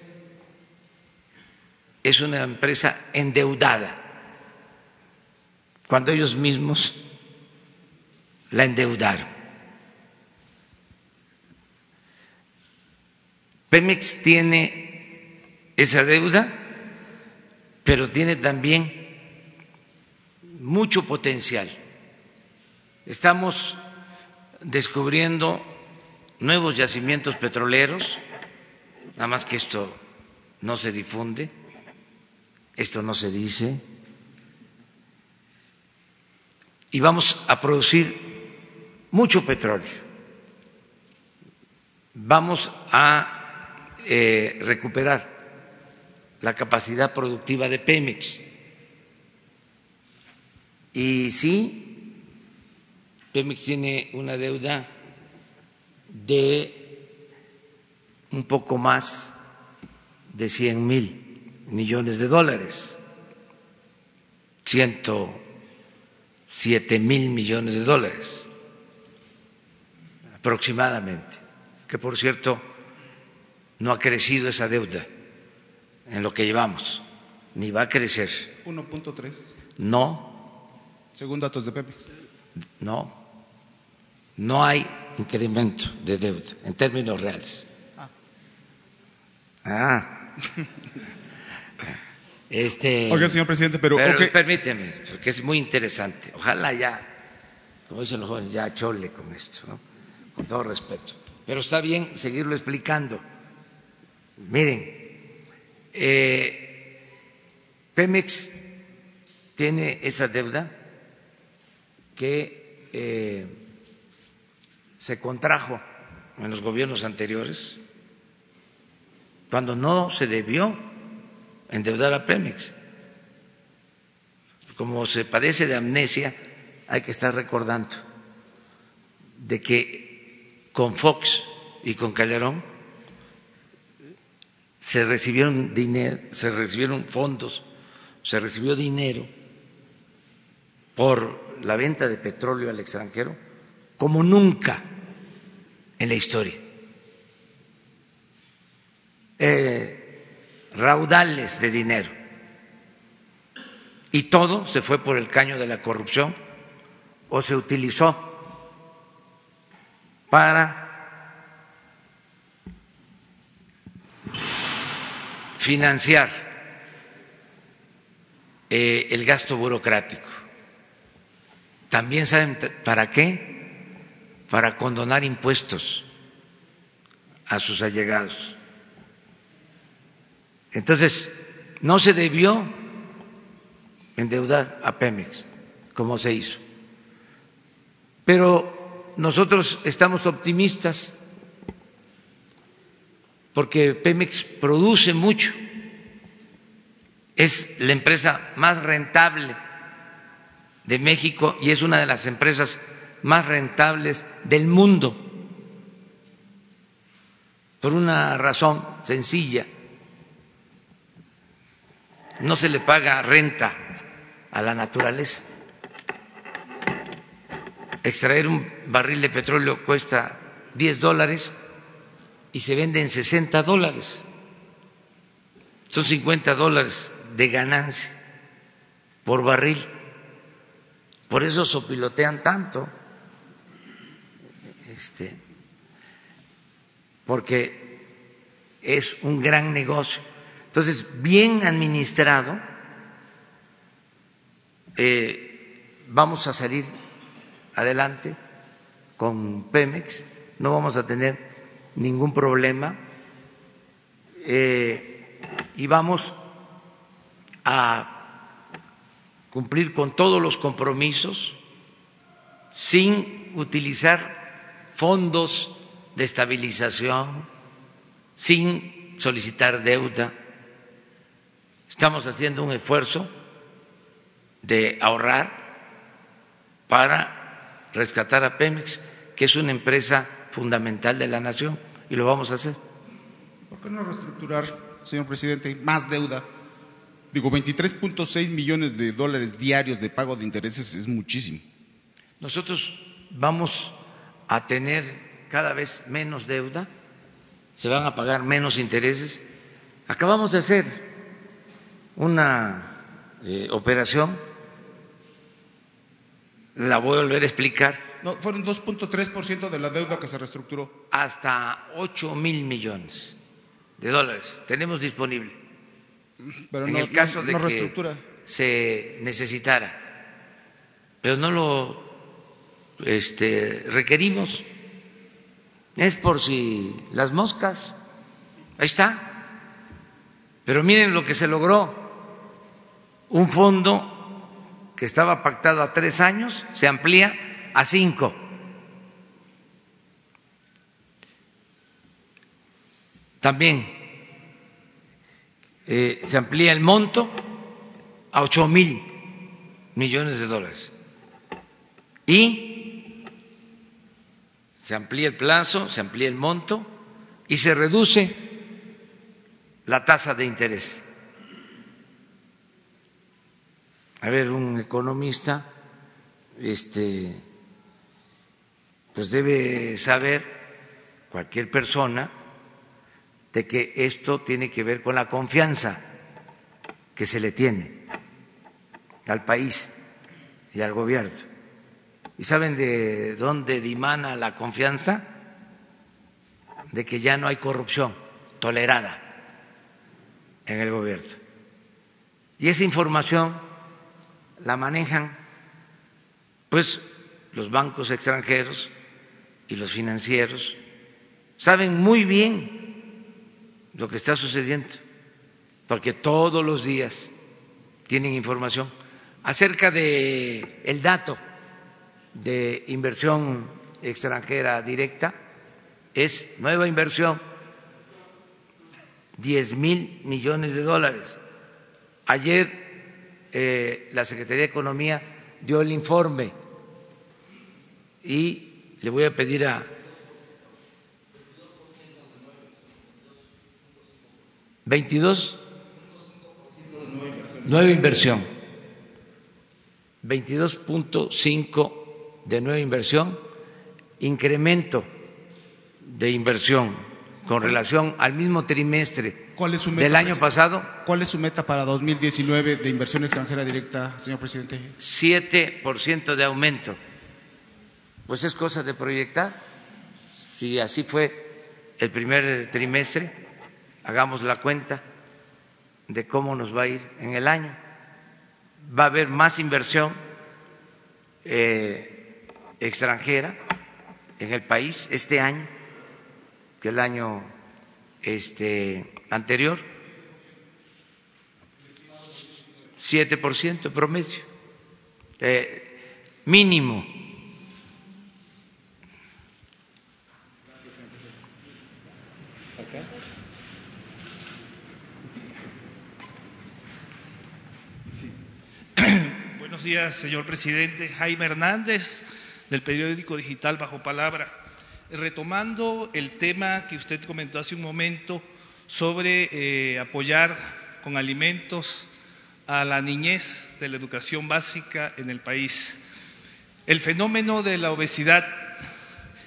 es una empresa endeudada cuando ellos mismos la endeudaron. Pemex tiene esa deuda, pero tiene también mucho potencial. Estamos descubriendo nuevos yacimientos petroleros, nada más que esto no se difunde, esto no se dice y vamos a producir mucho petróleo. Vamos a eh, recuperar la capacidad productiva de Pemex. Y sí, Pemex tiene una deuda de un poco más de 100 mil millones de dólares, ciento siete mil millones de dólares aproximadamente, que por cierto no ha crecido esa deuda en lo que llevamos, ni va a crecer. 1.3. No. Según datos de Pepex. No. No hay incremento de deuda en términos reales. Ah. ah. *laughs* Este, Oiga, señor presidente, pero, permíteme, porque es muy interesante. Ojalá ya, como dicen los jóvenes, ya chole con esto, ¿no? con todo respeto. Pero está bien seguirlo explicando. Miren, eh, Pemex tiene esa deuda que eh, se contrajo en los gobiernos anteriores cuando no se debió endeudar a Pemex. Como se padece de amnesia, hay que estar recordando de que con Fox y con Calderón se recibieron dinero, se recibieron fondos, se recibió dinero por la venta de petróleo al extranjero como nunca en la historia. Eh, raudales de dinero. Y todo se fue por el caño de la corrupción o se utilizó para financiar eh, el gasto burocrático. También saben para qué? Para condonar impuestos a sus allegados. Entonces, no se debió endeudar a Pemex como se hizo. Pero nosotros estamos optimistas porque Pemex produce mucho, es la empresa más rentable de México y es una de las empresas más rentables del mundo, por una razón sencilla. No se le paga renta a la naturaleza. Extraer un barril de petróleo cuesta 10 dólares y se vende en 60 dólares. Son 50 dólares de ganancia por barril. Por eso sopilotean tanto. Este, porque es un gran negocio. Entonces, bien administrado, eh, vamos a salir adelante con Pemex, no vamos a tener ningún problema eh, y vamos a cumplir con todos los compromisos sin utilizar fondos de estabilización, sin solicitar deuda. Estamos haciendo un esfuerzo de ahorrar para rescatar a Pemex, que es una empresa fundamental de la nación y lo vamos a hacer. ¿Por qué no reestructurar, señor presidente, más deuda? Digo, 23.6 millones de dólares diarios de pago de intereses es muchísimo. Nosotros vamos a tener cada vez menos deuda, se van a pagar menos intereses. Acabamos de hacer una eh, operación, la voy a volver a explicar, no, fueron 2.3% de la deuda que se reestructuró. Hasta 8 mil millones de dólares tenemos disponible. Pero en no, el caso no, de que se necesitara, pero no lo este, requerimos. Es por si las moscas, ahí está. Pero miren lo que se logró. Un fondo que estaba pactado a tres años se amplía a cinco. También eh, se amplía el monto a ocho mil millones de dólares. Y se amplía el plazo, se amplía el monto y se reduce la tasa de interés. A ver, un economista este, pues debe saber cualquier persona de que esto tiene que ver con la confianza que se le tiene al país y al gobierno. ¿Y saben de dónde dimana la confianza? De que ya no hay corrupción tolerada en el gobierno. Y esa información la manejan pues los bancos extranjeros y los financieros saben muy bien lo que está sucediendo, porque todos los días tienen información acerca de el dato de inversión extranjera directa es nueva inversión 10 mil millones de dólares. Ayer eh, la Secretaría de Economía dio el informe y le voy a pedir a veintidós nueva inversión 22.5 de nueva inversión, incremento de inversión con relación al mismo trimestre ¿Cuál es su meta, del año pasado, ¿Cuál es su meta para 2019 de inversión extranjera directa, señor presidente? 7% de aumento. Pues es cosa de proyectar. Si así fue el primer trimestre, hagamos la cuenta de cómo nos va a ir en el año. Va a haber más inversión eh, extranjera en el país este año que el año este, anterior. 7% promedio, eh, mínimo. Buenos días, señor presidente. Jaime Hernández, del periódico digital Bajo Palabra. Retomando el tema que usted comentó hace un momento sobre eh, apoyar con alimentos a la niñez de la educación básica en el país. El fenómeno de la obesidad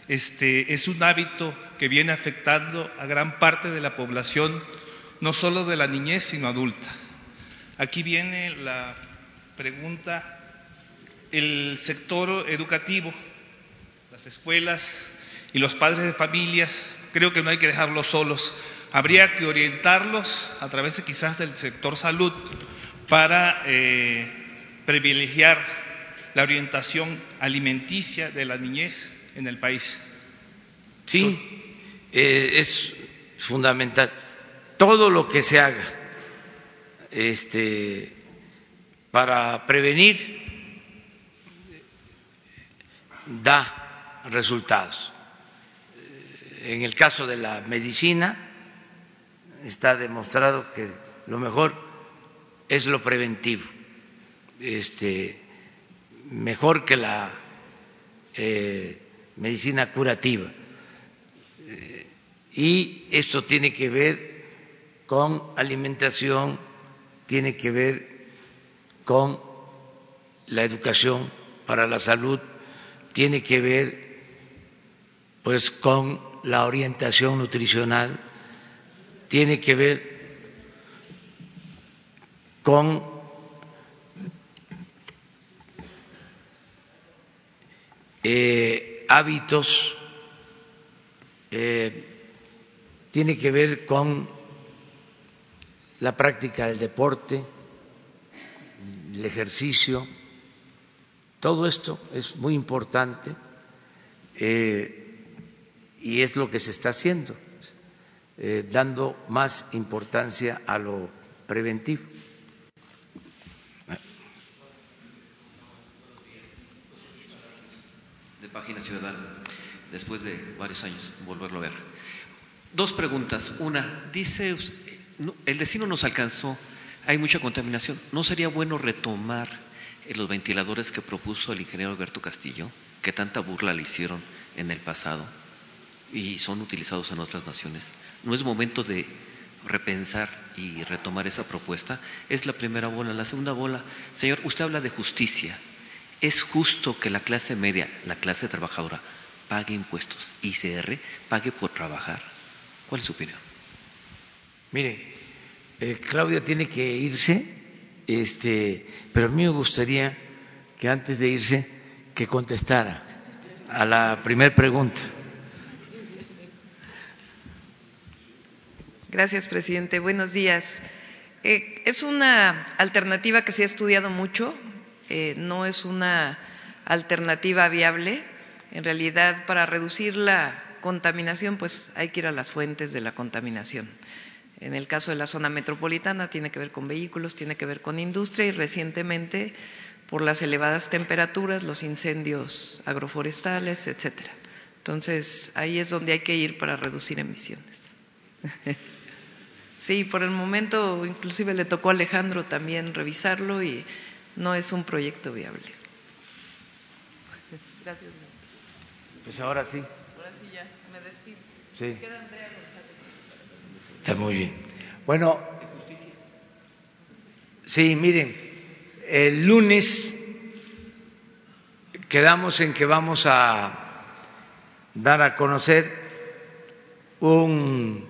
este, es un hábito que viene afectando a gran parte de la población, no solo de la niñez, sino adulta. Aquí viene la pregunta, el sector educativo, las escuelas y los padres de familias, creo que no hay que dejarlos solos. Habría que orientarlos a través de quizás del sector salud para eh, privilegiar la orientación alimenticia de la niñez en el país. Sí, eh, es fundamental. Todo lo que se haga este, para prevenir da resultados. En el caso de la medicina está demostrado que lo mejor es lo preventivo, este, mejor que la eh, medicina curativa. Y esto tiene que ver con alimentación, tiene que ver con la educación para la salud, tiene que ver pues con la orientación nutricional, tiene que ver con eh, hábitos, eh, tiene que ver con la práctica del deporte, el ejercicio, todo esto es muy importante eh, y es lo que se está haciendo, eh, dando más importancia a lo preventivo. de Página Ciudadana, después de varios años volverlo a ver. Dos preguntas. Una, dice, no, el destino nos alcanzó, hay mucha contaminación. ¿No sería bueno retomar eh, los ventiladores que propuso el ingeniero Alberto Castillo, que tanta burla le hicieron en el pasado y son utilizados en otras naciones? ¿No es momento de repensar y retomar esa propuesta? Es la primera bola. La segunda bola, señor, usted habla de justicia. ¿Es justo que la clase media, la clase trabajadora, pague impuestos, ICR, pague por trabajar? ¿Cuál es su opinión? Mire, eh, Claudia tiene que irse, este, pero a mí me gustaría que antes de irse que contestara a la primera pregunta. Gracias, presidente. Buenos días. Eh, es una alternativa que se ha estudiado mucho, eh, no es una alternativa viable. En realidad, para reducir la contaminación, pues hay que ir a las fuentes de la contaminación. En el caso de la zona metropolitana tiene que ver con vehículos, tiene que ver con industria y recientemente por las elevadas temperaturas, los incendios agroforestales, etcétera. Entonces, ahí es donde hay que ir para reducir emisiones. Sí, por el momento inclusive le tocó a Alejandro también revisarlo y no es un proyecto viable. Gracias. Pues ahora sí. Ahora sí ya, me despido. Sí. Está muy bien. Bueno, sí, miren, el lunes quedamos en que vamos a dar a conocer un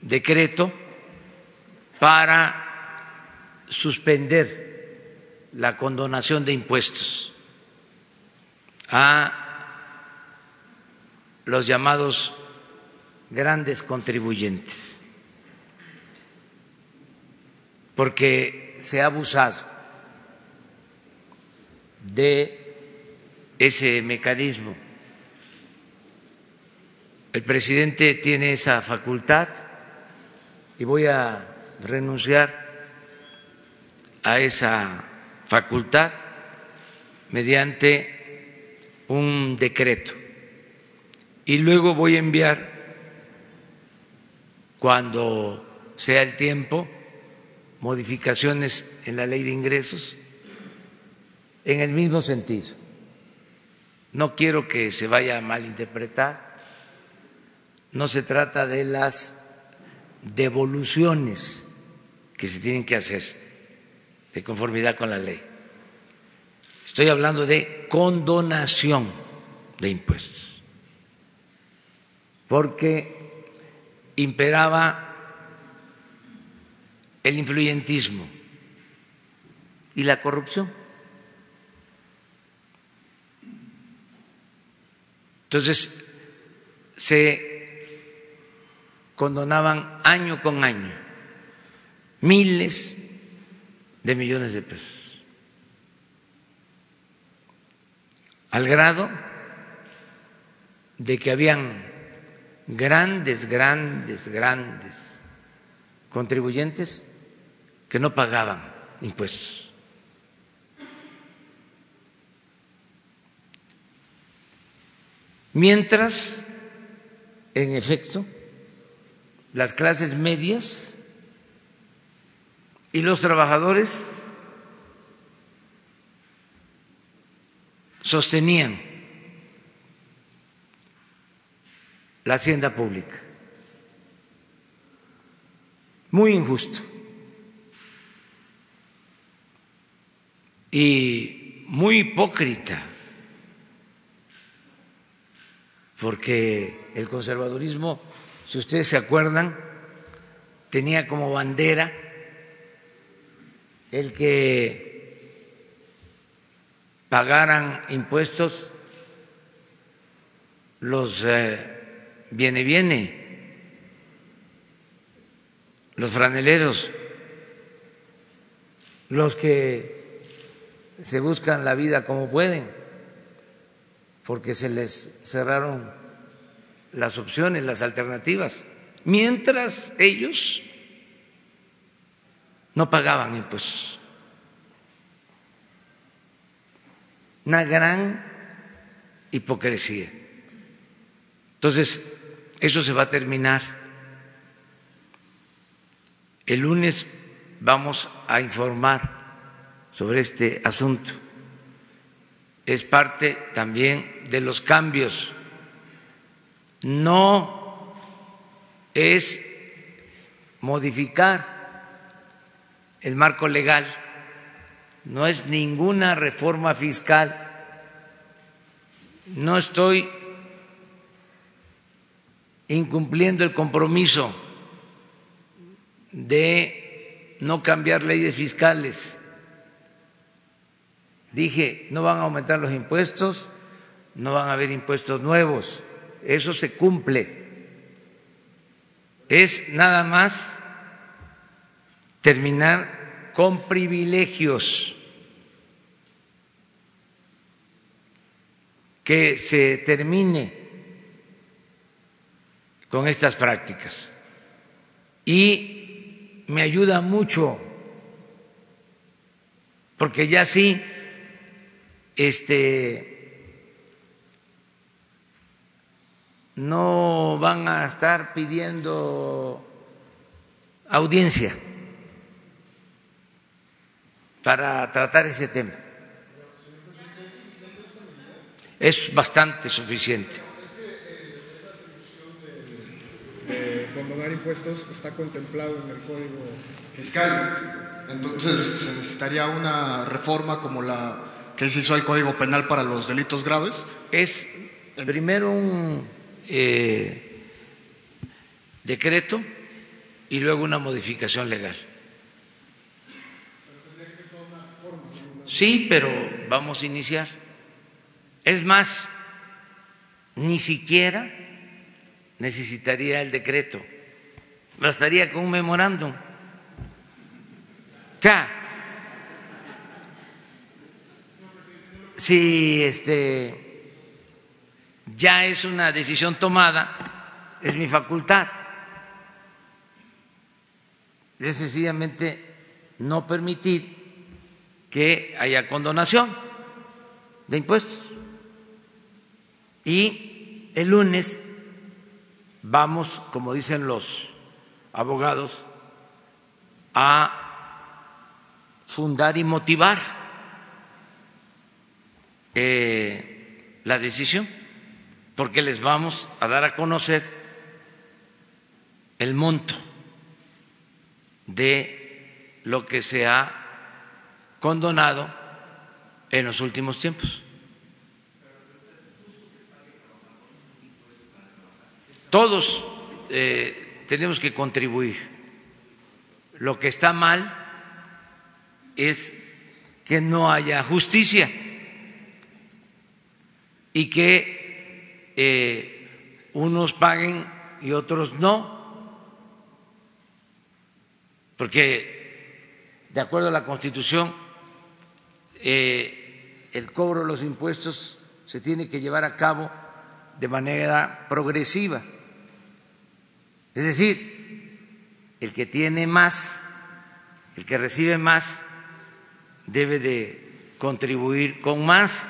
decreto para suspender la condonación de impuestos a los llamados grandes contribuyentes, porque se ha abusado de ese mecanismo. El presidente tiene esa facultad y voy a renunciar a esa facultad mediante un decreto y luego voy a enviar, cuando sea el tiempo, modificaciones en la ley de ingresos en el mismo sentido. No quiero que se vaya a malinterpretar. No se trata de las devoluciones que se tienen que hacer de conformidad con la ley. Estoy hablando de condonación de impuestos porque imperaba el influyentismo y la corrupción. Entonces, se condonaban año con año miles de millones de pesos, al grado de que habían grandes, grandes, grandes contribuyentes que no pagaban impuestos. Mientras, en efecto, las clases medias y los trabajadores sostenían la hacienda pública. Muy injusto. Y muy hipócrita, porque el conservadurismo, si ustedes se acuerdan, tenía como bandera el que pagaran impuestos los eh, viene, viene. Los franeleros, los que se buscan la vida como pueden, porque se les cerraron las opciones, las alternativas, mientras ellos no pagaban impuestos. Una gran hipocresía. Entonces, eso se va a terminar. El lunes vamos a informar sobre este asunto. Es parte también de los cambios. No es modificar el marco legal, no es ninguna reforma fiscal. No estoy incumpliendo el compromiso de no cambiar leyes fiscales. Dije, no van a aumentar los impuestos, no van a haber impuestos nuevos, eso se cumple. Es nada más terminar con privilegios, que se termine con estas prácticas. Y me ayuda mucho, porque ya sí, este, no van a estar pidiendo audiencia para tratar ese tema. Es bastante suficiente. Condonar impuestos está contemplado en el Código Fiscal. Entonces se necesitaría una reforma como la que se hizo el Código Penal para los delitos graves. Es primero un eh, decreto y luego una modificación legal. Sí, pero vamos a iniciar. Es más, ni siquiera necesitaría el decreto, bastaría con un memorándum. Si este ya es una decisión tomada, es mi facultad. Es sencillamente no permitir que haya condonación de impuestos. Y el lunes vamos, como dicen los abogados, a fundar y motivar eh, la decisión, porque les vamos a dar a conocer el monto de lo que se ha condonado en los últimos tiempos. Todos eh, tenemos que contribuir. Lo que está mal es que no haya justicia y que eh, unos paguen y otros no, porque de acuerdo a la Constitución eh, el cobro de los impuestos se tiene que llevar a cabo de manera progresiva. Es decir, el que tiene más, el que recibe más, debe de contribuir con más.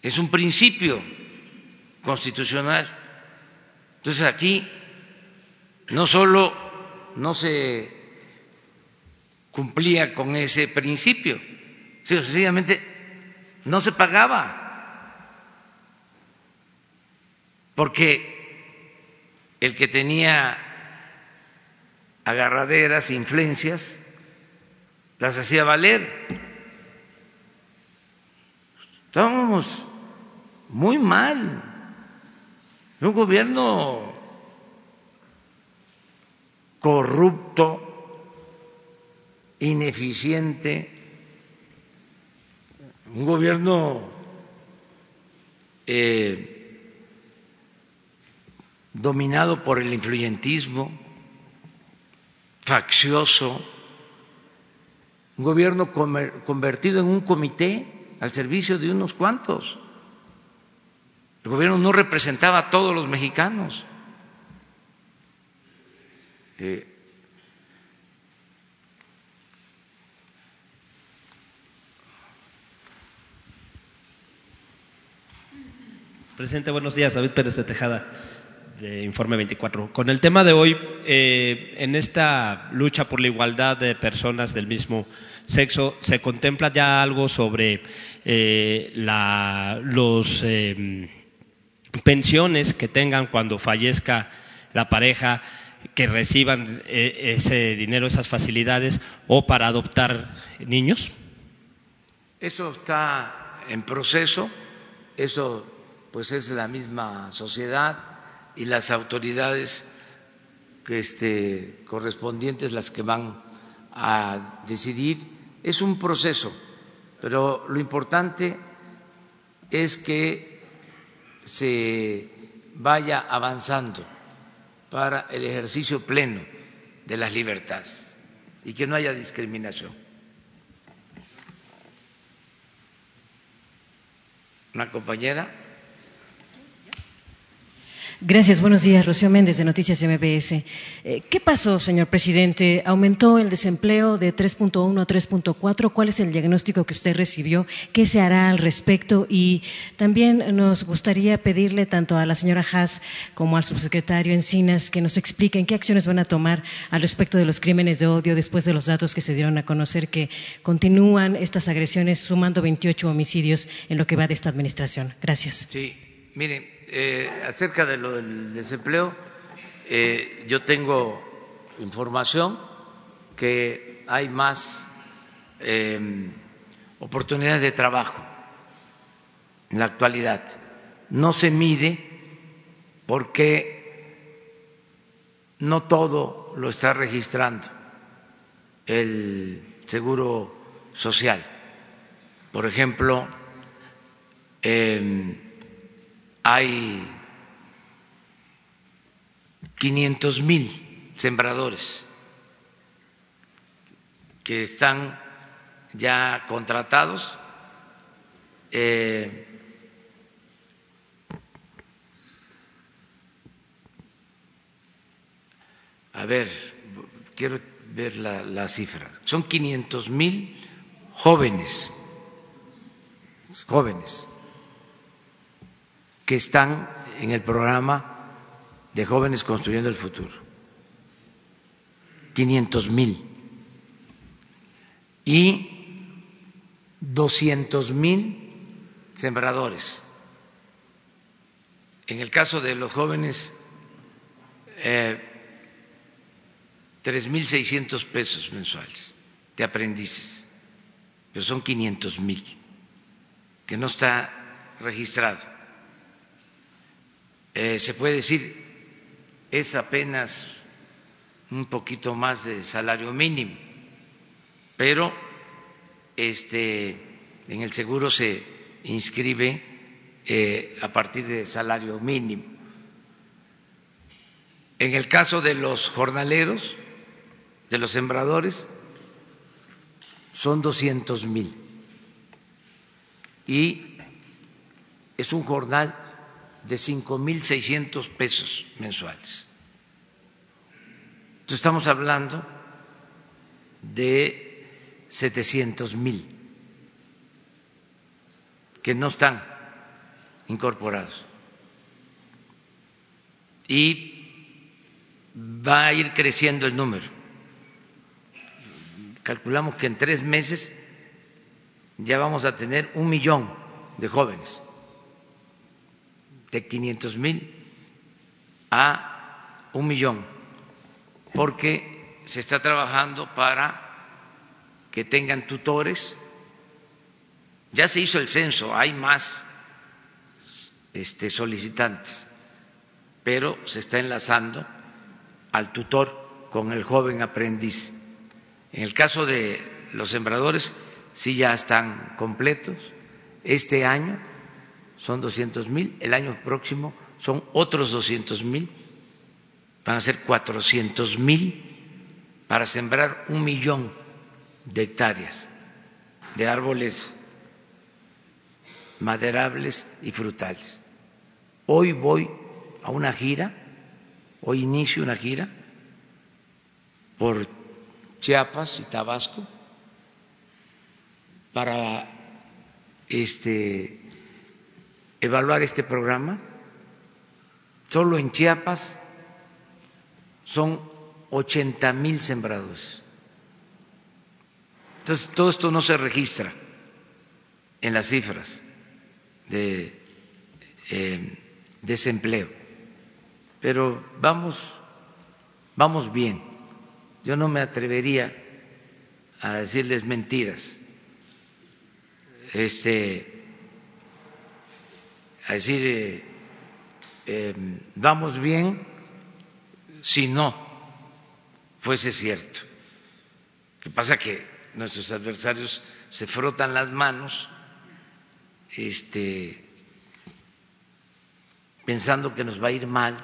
Es un principio constitucional. Entonces aquí no solo no se cumplía con ese principio, sino sencillamente no se pagaba, porque el que tenía agarraderas, influencias, las hacía valer. Estábamos muy mal. Un gobierno corrupto, ineficiente, un gobierno eh, dominado por el influyentismo, faccioso, un gobierno convertido en un comité al servicio de unos cuantos. El gobierno no representaba a todos los mexicanos. Eh, Presidente, buenos días. David Pérez de Tejada Informe 24. Con el tema de hoy, eh, en esta lucha por la igualdad de personas del mismo sexo, ¿se contempla ya algo sobre eh, los eh, pensiones que tengan cuando fallezca la pareja, que reciban ese dinero, esas facilidades, o para adoptar niños? Eso está en proceso, eso pues es la misma sociedad y las autoridades este, correspondientes las que van a decidir. Es un proceso, pero lo importante es que se vaya avanzando para el ejercicio pleno de las libertades y que no haya discriminación. Una compañera. Gracias. Buenos días. Rocío Méndez, de Noticias MBS. Eh, ¿Qué pasó, señor presidente? ¿Aumentó el desempleo de 3.1 a 3.4? ¿Cuál es el diagnóstico que usted recibió? ¿Qué se hará al respecto? Y también nos gustaría pedirle tanto a la señora Haas como al subsecretario Encinas que nos expliquen qué acciones van a tomar al respecto de los crímenes de odio después de los datos que se dieron a conocer que continúan estas agresiones sumando 28 homicidios en lo que va de esta administración. Gracias. Sí, miren eh, acerca de lo del desempleo, eh, yo tengo información que hay más em, oportunidades de trabajo en la actualidad. No se mide porque no todo lo está registrando el Seguro Social. Por ejemplo, em, hay 500 mil sembradores que están ya contratados. Eh, a ver, quiero ver la, la cifra. Son 500 mil jóvenes, jóvenes, que están en el programa de jóvenes construyendo el futuro. 500 mil. Y 200 mil sembradores. En el caso de los jóvenes, eh, 3.600 pesos mensuales de aprendices, pero son 500 mil, que no está registrado. Eh, se puede decir es apenas un poquito más de salario mínimo, pero este, en el seguro se inscribe eh, a partir de salario mínimo. En el caso de los jornaleros, de los sembradores, son 200 mil. Y es un jornal de 5.600 pesos mensuales. Entonces estamos hablando de 700 mil que no están incorporados. Y va a ir creciendo el número. Calculamos que en tres meses ya vamos a tener un millón de jóvenes de 500 mil a un millón, porque se está trabajando para que tengan tutores. Ya se hizo el censo, hay más este, solicitantes, pero se está enlazando al tutor con el joven aprendiz. En el caso de los sembradores, sí ya están completos. Este año son 200 mil, el año próximo son otros 200 mil, van a ser 400 mil para sembrar un millón de hectáreas de árboles maderables y frutales. Hoy voy a una gira, hoy inicio una gira por Chiapas y Tabasco para este evaluar este programa. Solo en Chiapas son 80 mil sembrados. Entonces, todo esto no se registra en las cifras de eh, desempleo, pero vamos, vamos bien. Yo no me atrevería a decirles mentiras. Este, a decir eh, eh, vamos bien si no fuese cierto. ¿Qué pasa? Que nuestros adversarios se frotan las manos este, pensando que nos va a ir mal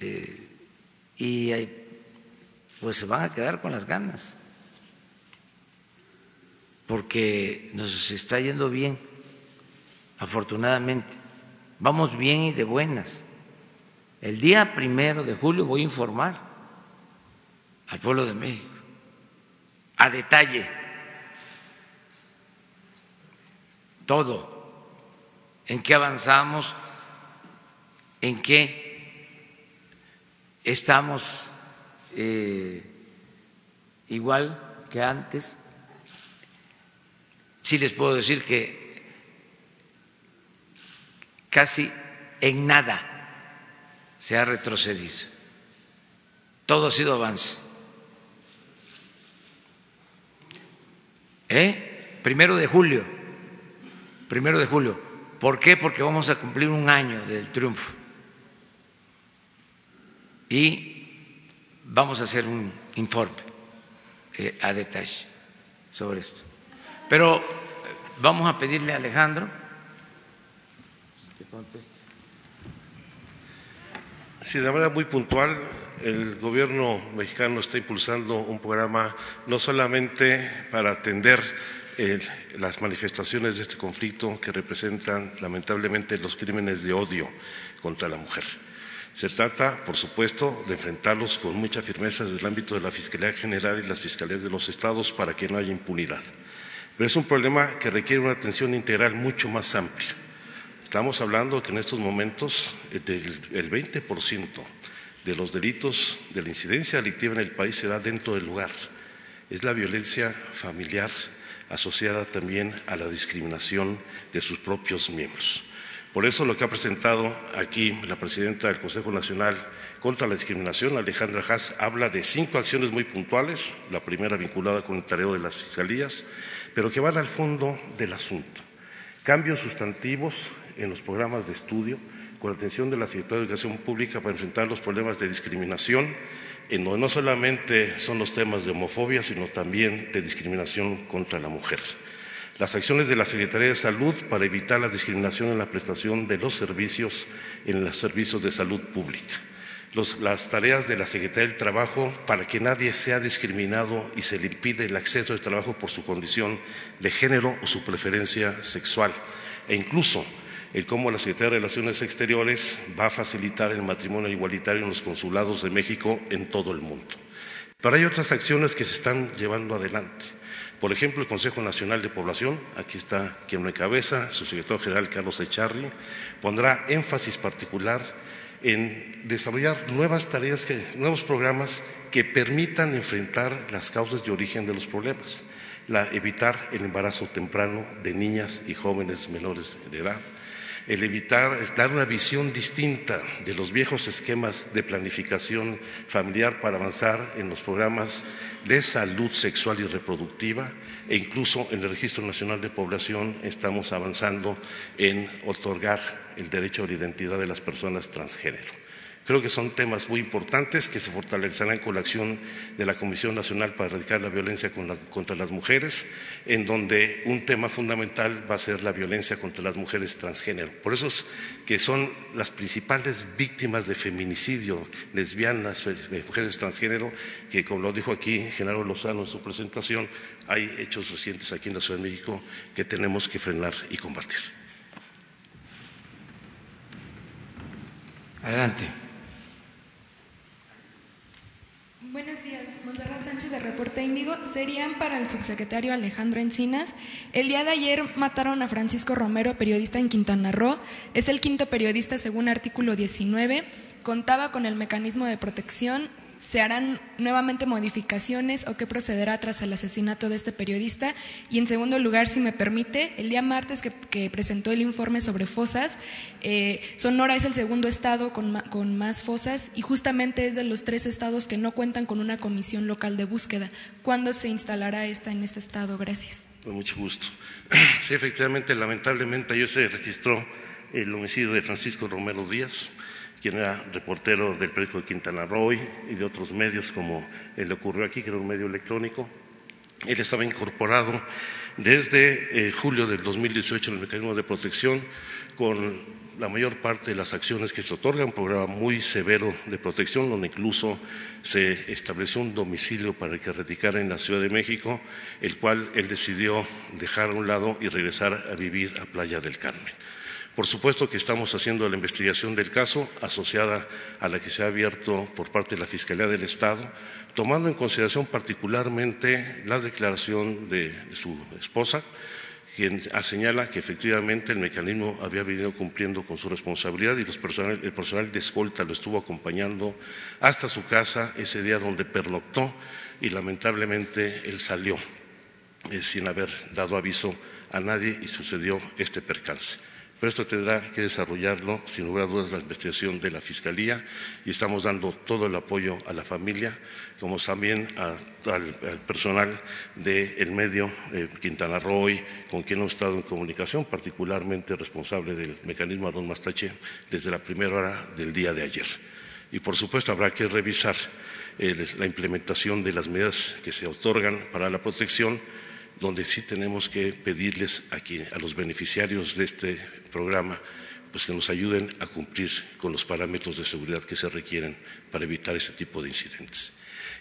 eh, y pues se van a quedar con las ganas porque nos está yendo bien, afortunadamente. Vamos bien y de buenas. El día primero de julio voy a informar al pueblo de México a detalle todo, en qué avanzamos, en qué estamos eh, igual que antes sí les puedo decir que casi en nada se ha retrocedido. Todo ha sido avance. ¿Eh? Primero de julio. Primero de julio. ¿Por qué? Porque vamos a cumplir un año del triunfo. Y vamos a hacer un informe eh, a detalle sobre esto. Pero eh, vamos a pedirle a Alejandro que conteste. Sí, de manera muy puntual, el gobierno mexicano está impulsando un programa no solamente para atender las manifestaciones de este conflicto que representan lamentablemente los crímenes de odio contra la mujer. Se trata, por supuesto, de enfrentarlos con mucha firmeza desde el ámbito de la Fiscalía General y las Fiscalías de los Estados para que no haya impunidad. Pero es un problema que requiere una atención integral mucho más amplia Estamos hablando que en estos momentos eh, el 20% de los delitos de la incidencia delictiva en el país se da dentro del lugar. Es la violencia familiar asociada también a la discriminación de sus propios miembros. Por eso lo que ha presentado aquí la presidenta del Consejo Nacional contra la Discriminación, Alejandra Haas, habla de cinco acciones muy puntuales, la primera vinculada con el tarea de las fiscalías, pero que van al fondo del asunto. Cambios sustantivos en los programas de estudio con la atención de la Secretaría de Educación Pública para enfrentar los problemas de discriminación, en donde no solamente son los temas de homofobia, sino también de discriminación contra la mujer. Las acciones de la Secretaría de Salud para evitar la discriminación en la prestación de los servicios en los servicios de salud pública. Las tareas de la Secretaría del Trabajo para que nadie sea discriminado y se le impide el acceso al trabajo por su condición de género o su preferencia sexual. E incluso el cómo la Secretaría de Relaciones Exteriores va a facilitar el matrimonio igualitario en los consulados de México en todo el mundo. Pero hay otras acciones que se están llevando adelante. Por ejemplo, el Consejo Nacional de Población, aquí está quien lo encabeza, su secretario general Carlos Echarri, pondrá énfasis particular en desarrollar nuevas tareas, nuevos programas que permitan enfrentar las causas de origen de los problemas, la, evitar el embarazo temprano de niñas y jóvenes menores de edad, el evitar, dar una visión distinta de los viejos esquemas de planificación familiar para avanzar en los programas de salud sexual y reproductiva e incluso en el Registro Nacional de Población estamos avanzando en otorgar el derecho a la identidad de las personas transgénero. Creo que son temas muy importantes que se fortalecerán con la acción de la Comisión Nacional para Erradicar la Violencia contra las Mujeres, en donde un tema fundamental va a ser la violencia contra las mujeres transgénero. Por eso es que son las principales víctimas de feminicidio, lesbianas, mujeres transgénero, que como lo dijo aquí Genaro Lozano en su presentación, hay hechos recientes aquí en la Ciudad de México que tenemos que frenar y combatir. Adelante. Buenos días, Monserrat Sánchez de Reporte Índigo. Serían para el subsecretario Alejandro Encinas. El día de ayer mataron a Francisco Romero, periodista en Quintana Roo. Es el quinto periodista según artículo 19. Contaba con el mecanismo de protección ¿Se harán nuevamente modificaciones o qué procederá tras el asesinato de este periodista? Y en segundo lugar, si me permite, el día martes que, presentó el informe sobre fosas, eh, Sonora es el segundo estado con, con, más fosas y justamente es de los tres estados que no cuentan con una comisión local de búsqueda. ¿Cuándo se instalará esta en este estado? Gracias. Con mucho gusto. Sí, efectivamente, lamentablemente ayer se registró el homicidio de Francisco Romero Díaz quien era reportero del periódico de Quintana Roo y de otros medios como le ocurrió aquí, que era un medio electrónico. Él estaba incorporado desde eh, julio del 2018 en el mecanismo de protección con la mayor parte de las acciones que se otorgan, un programa muy severo de protección, donde incluso se estableció un domicilio para que radicara en la Ciudad de México, el cual él decidió dejar a un lado y regresar a vivir a Playa del Carmen. Por supuesto que estamos haciendo la investigación del caso asociada a la que se ha abierto por parte de la Fiscalía del Estado, tomando en consideración particularmente la declaración de, su esposa, quien señala que efectivamente el mecanismo había venido cumpliendo con su responsabilidad y el personal de escolta lo estuvo acompañando hasta su casa ese día donde pernoctó y lamentablemente él salió eh, sin haber dado aviso a nadie y sucedió este percance. Pero esto tendrá que desarrollarlo, sin lugar a dudas, la investigación de la Fiscalía y estamos dando todo el apoyo a la familia, como también al, personal del medio eh, Quintana Roo, con quien hemos estado en comunicación, particularmente responsable del mecanismo Arón Mastache, desde la primera hora del día de ayer. Y, por supuesto, habrá que revisar eh, la implementación de las medidas que se otorgan para la protección donde sí tenemos que pedirles aquí, a los beneficiarios de este programa pues que nos ayuden a cumplir con los parámetros de seguridad que se requieren para evitar este tipo de incidentes.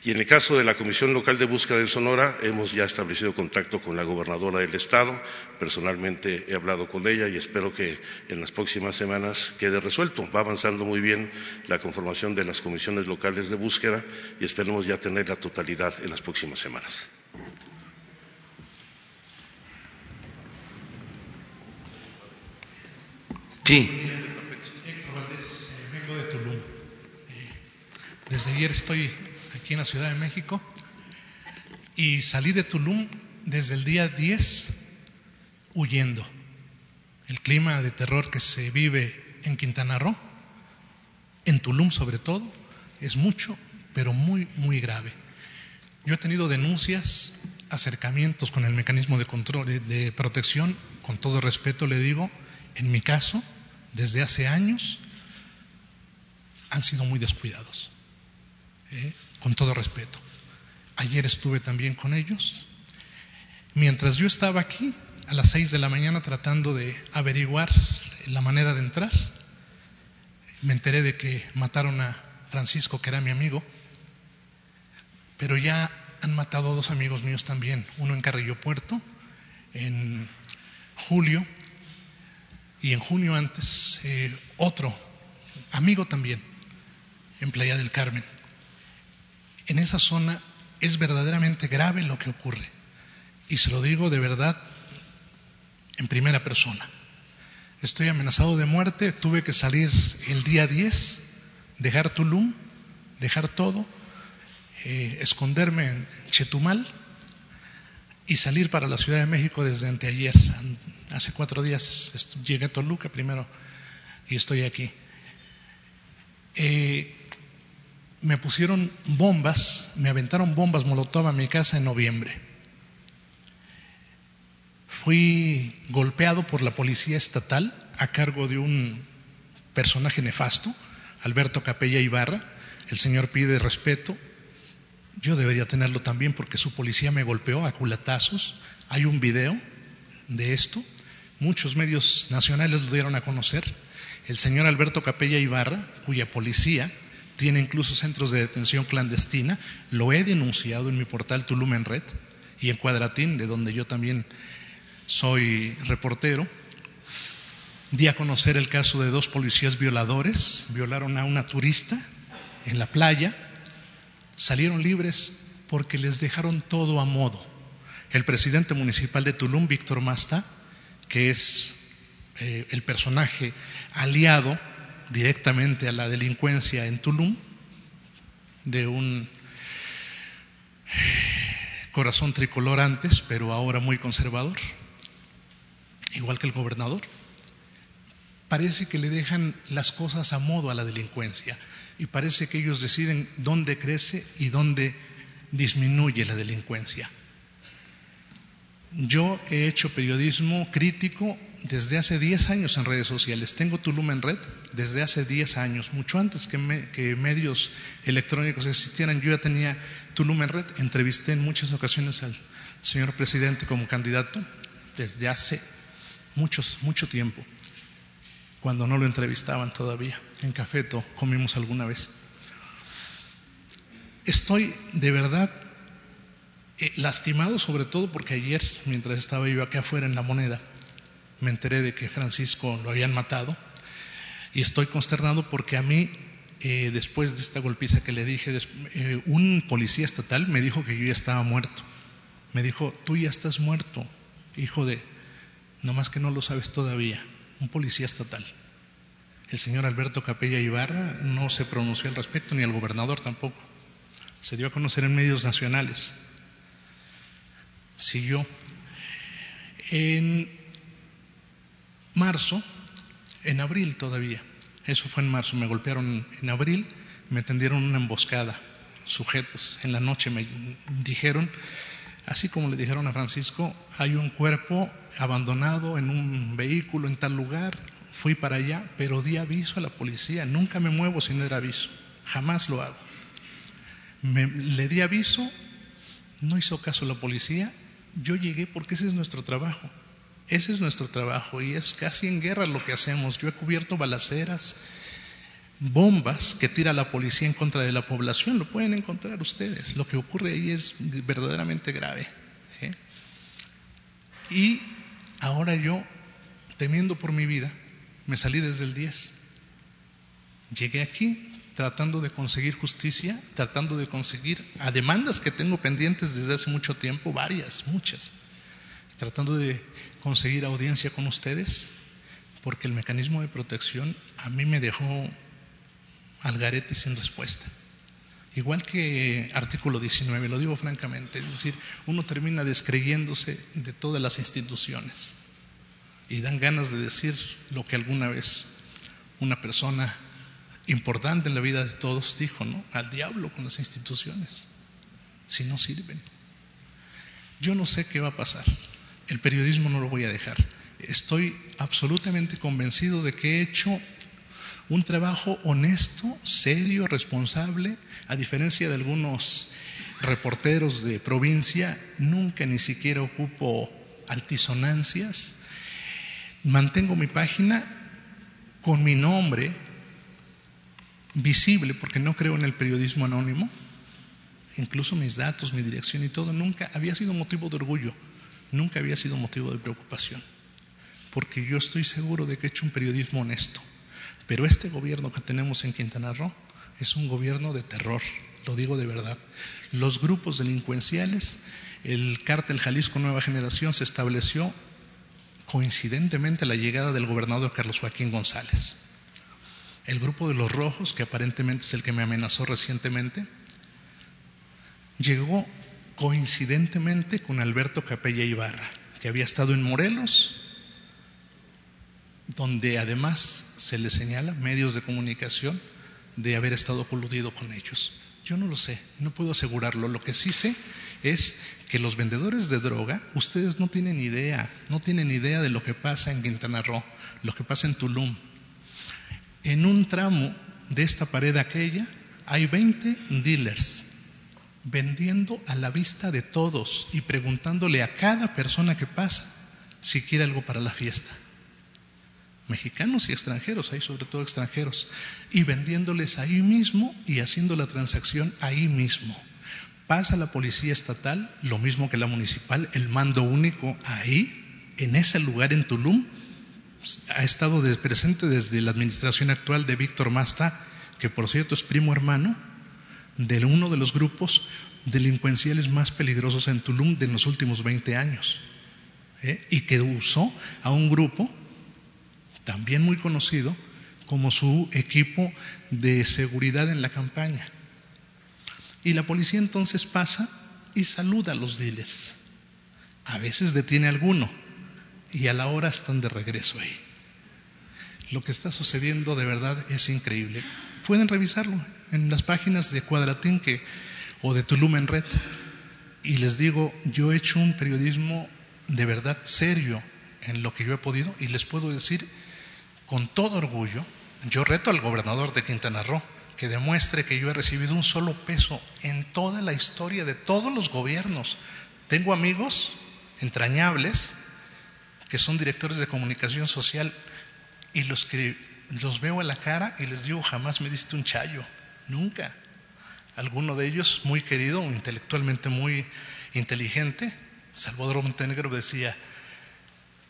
Y en el caso de la Comisión Local de Búsqueda en Sonora, hemos ya establecido contacto con la gobernadora del Estado. Personalmente he hablado con ella y espero que en las próximas semanas quede resuelto. Va avanzando muy bien la conformación de las comisiones locales de búsqueda y esperemos ya tener la totalidad en las próximas semanas. Sí. Vengo de Tulum. Desde ayer estoy aquí en la Ciudad de México y salí de Tulum desde el día 10 huyendo. El clima de terror que se vive en Quintana Roo, en Tulum sobre todo, es mucho, pero muy, muy grave. Yo he tenido denuncias, acercamientos con el mecanismo de control, de protección, con todo respeto le digo, en mi caso, desde hace años han sido muy descuidados, ¿eh? con todo respeto. Ayer estuve también con ellos. Mientras yo estaba aquí, a las seis de la mañana, tratando de averiguar la manera de entrar, me enteré de que mataron a Francisco, que era mi amigo, pero ya han matado a dos amigos míos también, uno en Carrillo Puerto, en julio, y en junio antes eh, otro amigo también en Playa del Carmen. En esa zona es verdaderamente grave lo que ocurre y se lo digo de verdad en primera persona. Estoy amenazado de muerte, tuve que salir el día 10, dejar Tulum, dejar todo, eh, esconderme en Chetumal y salir para la Ciudad de México desde anteayer. Hace cuatro días llegué a Toluca primero y estoy aquí. Eh, me pusieron bombas, me aventaron bombas Molotov a mi casa en noviembre. Fui golpeado por la policía estatal a cargo de un personaje nefasto, Alberto Capella Ibarra. El señor pide respeto, yo debería tenerlo también porque su policía me golpeó a culatazos. Hay un video de esto. Muchos medios nacionales lo dieron a conocer. El señor Alberto Capella Ibarra, cuya policía tiene incluso centros de detención clandestina, lo he denunciado en mi portal Tulum en Red y en Cuadratín, de donde yo también soy reportero. Di a conocer el caso de dos policías violadores, violaron a una turista en la playa, salieron libres porque les dejaron todo a modo. El presidente municipal de Tulum, Víctor Masta, que es eh, el personaje aliado directamente a la delincuencia en Tulum, de un corazón tricolor antes, pero ahora muy conservador, igual que el gobernador, parece que le dejan las cosas a modo a la delincuencia y parece que ellos deciden dónde crece y dónde disminuye la delincuencia. Yo he hecho periodismo crítico desde hace 10 años en redes sociales. Tengo Tulum en red desde hace 10 años, mucho antes que, medios electrónicos existieran. Yo ya tenía Tulum en red. Entrevisté en muchas ocasiones al señor presidente como candidato desde hace muchos, mucho tiempo cuando no lo entrevistaban todavía. En Cafeto comimos alguna vez. Estoy de verdad eh, lastimado, sobre todo porque ayer, mientras estaba yo acá afuera en la moneda, me enteré de que Francisco lo habían matado y estoy consternado porque a mí, eh, después de esta golpiza que le dije, eh, un policía estatal me dijo que yo ya estaba muerto. Me dijo, tú ya estás muerto, hijo de, nomás que no lo sabes todavía un policía estatal. El señor Alberto Capella Ibarra no se pronunció al respecto, ni el gobernador tampoco. Se dio a conocer en medios nacionales. Siguió. En marzo en abril todavía. Eso fue en marzo, me golpearon en abril, me tendieron una emboscada, sujetos. En la noche me dijeron, así como le dijeron a Francisco, hay un cuerpo abandonado en un vehículo en tal lugar, fui para allá, pero di aviso a la policía, nunca me muevo sin dar aviso, jamás lo hago. Me, le di aviso, no hizo caso la policía, yo llegué porque ese es nuestro trabajo. Ese es nuestro trabajo y es casi en guerra lo que hacemos. Yo he cubierto balaceras, bombas que tira la policía en contra de la población. Lo pueden encontrar ustedes. Lo que ocurre ahí es verdaderamente grave. ¿eh? Y ahora yo, temiendo por mi vida, me salí desde el 10. Llegué aquí tratando de conseguir justicia, tratando de conseguir a demandas que tengo pendientes desde hace mucho tiempo, varias, muchas, tratando de conseguir audiencia con ustedes, porque el mecanismo de protección a mí me dejó al garete sin respuesta. Igual que artículo 19, lo digo francamente, es decir, uno termina descreyéndose de todas las instituciones y dan ganas de decir lo que alguna vez una persona importante en la vida de todos dijo, ¿no? Al diablo con las instituciones, si no sirven. Yo no sé qué va a pasar. El periodismo no lo voy a dejar. Estoy absolutamente convencido de que he hecho un trabajo honesto, serio, responsable, a diferencia de algunos reporteros de provincia, nunca ni siquiera ocupo altisonancias. Mantengo mi página con mi nombre visible, porque no creo en el periodismo anónimo. Incluso mis datos, mi dirección y todo, nunca había sido motivo de orgullo nunca había sido motivo de preocupación, porque yo estoy seguro de que he hecho un periodismo honesto. Pero este gobierno que tenemos en Quintana Roo es un gobierno de terror, lo digo de verdad. Los grupos delincuenciales, el cártel Jalisco Nueva Generación se estableció coincidentemente a la llegada del gobernador Carlos Joaquín González. El grupo de los rojos, que aparentemente es el que me amenazó recientemente, llegó coincidentemente con Alberto Capella Ibarra, que había estado en Morelos, donde además se le señala medios de comunicación de haber estado coludido con ellos. Yo no lo sé, no puedo asegurarlo. Lo que sí sé es que los vendedores de droga, ustedes no tienen idea, no tienen idea de lo que pasa en Quintana Roo, lo que pasa en Tulum. En un tramo de esta pared aquella hay 20 dealers vendiendo a la vista de todos y preguntándole a cada persona que pasa si quiere algo para la fiesta. Mexicanos y extranjeros, hay sobre todo extranjeros, y vendiéndoles ahí mismo y haciendo la transacción ahí mismo. Pasa la policía estatal, lo mismo que la municipal, el mando único ahí, en ese lugar en Tulum, ha estado presente desde la administración actual de Víctor Masta, que por cierto es primo hermano, de uno de los grupos delincuenciales más peligrosos en Tulum de los últimos 20 años ¿eh? y que usó a un grupo también muy conocido como su equipo de seguridad en la campaña. Y la policía entonces pasa y saluda a los diles. A veces detiene a alguno y a la hora están de regreso ahí. Lo que está sucediendo de verdad es increíble. Pueden revisarlo en las páginas de Cuadratinque o de Tulum en Red. Y les digo, yo he hecho un periodismo de verdad serio en lo que yo he podido y les puedo decir con todo orgullo, yo reto al gobernador de Quintana Roo que demuestre que yo he recibido un solo peso en toda la historia de todos los gobiernos. Tengo amigos entrañables que son directores de comunicación social y los que los veo a la cara y les digo, jamás me diste un chayo, nunca. Alguno de ellos, muy querido, intelectualmente muy inteligente, Salvador Montenegro decía,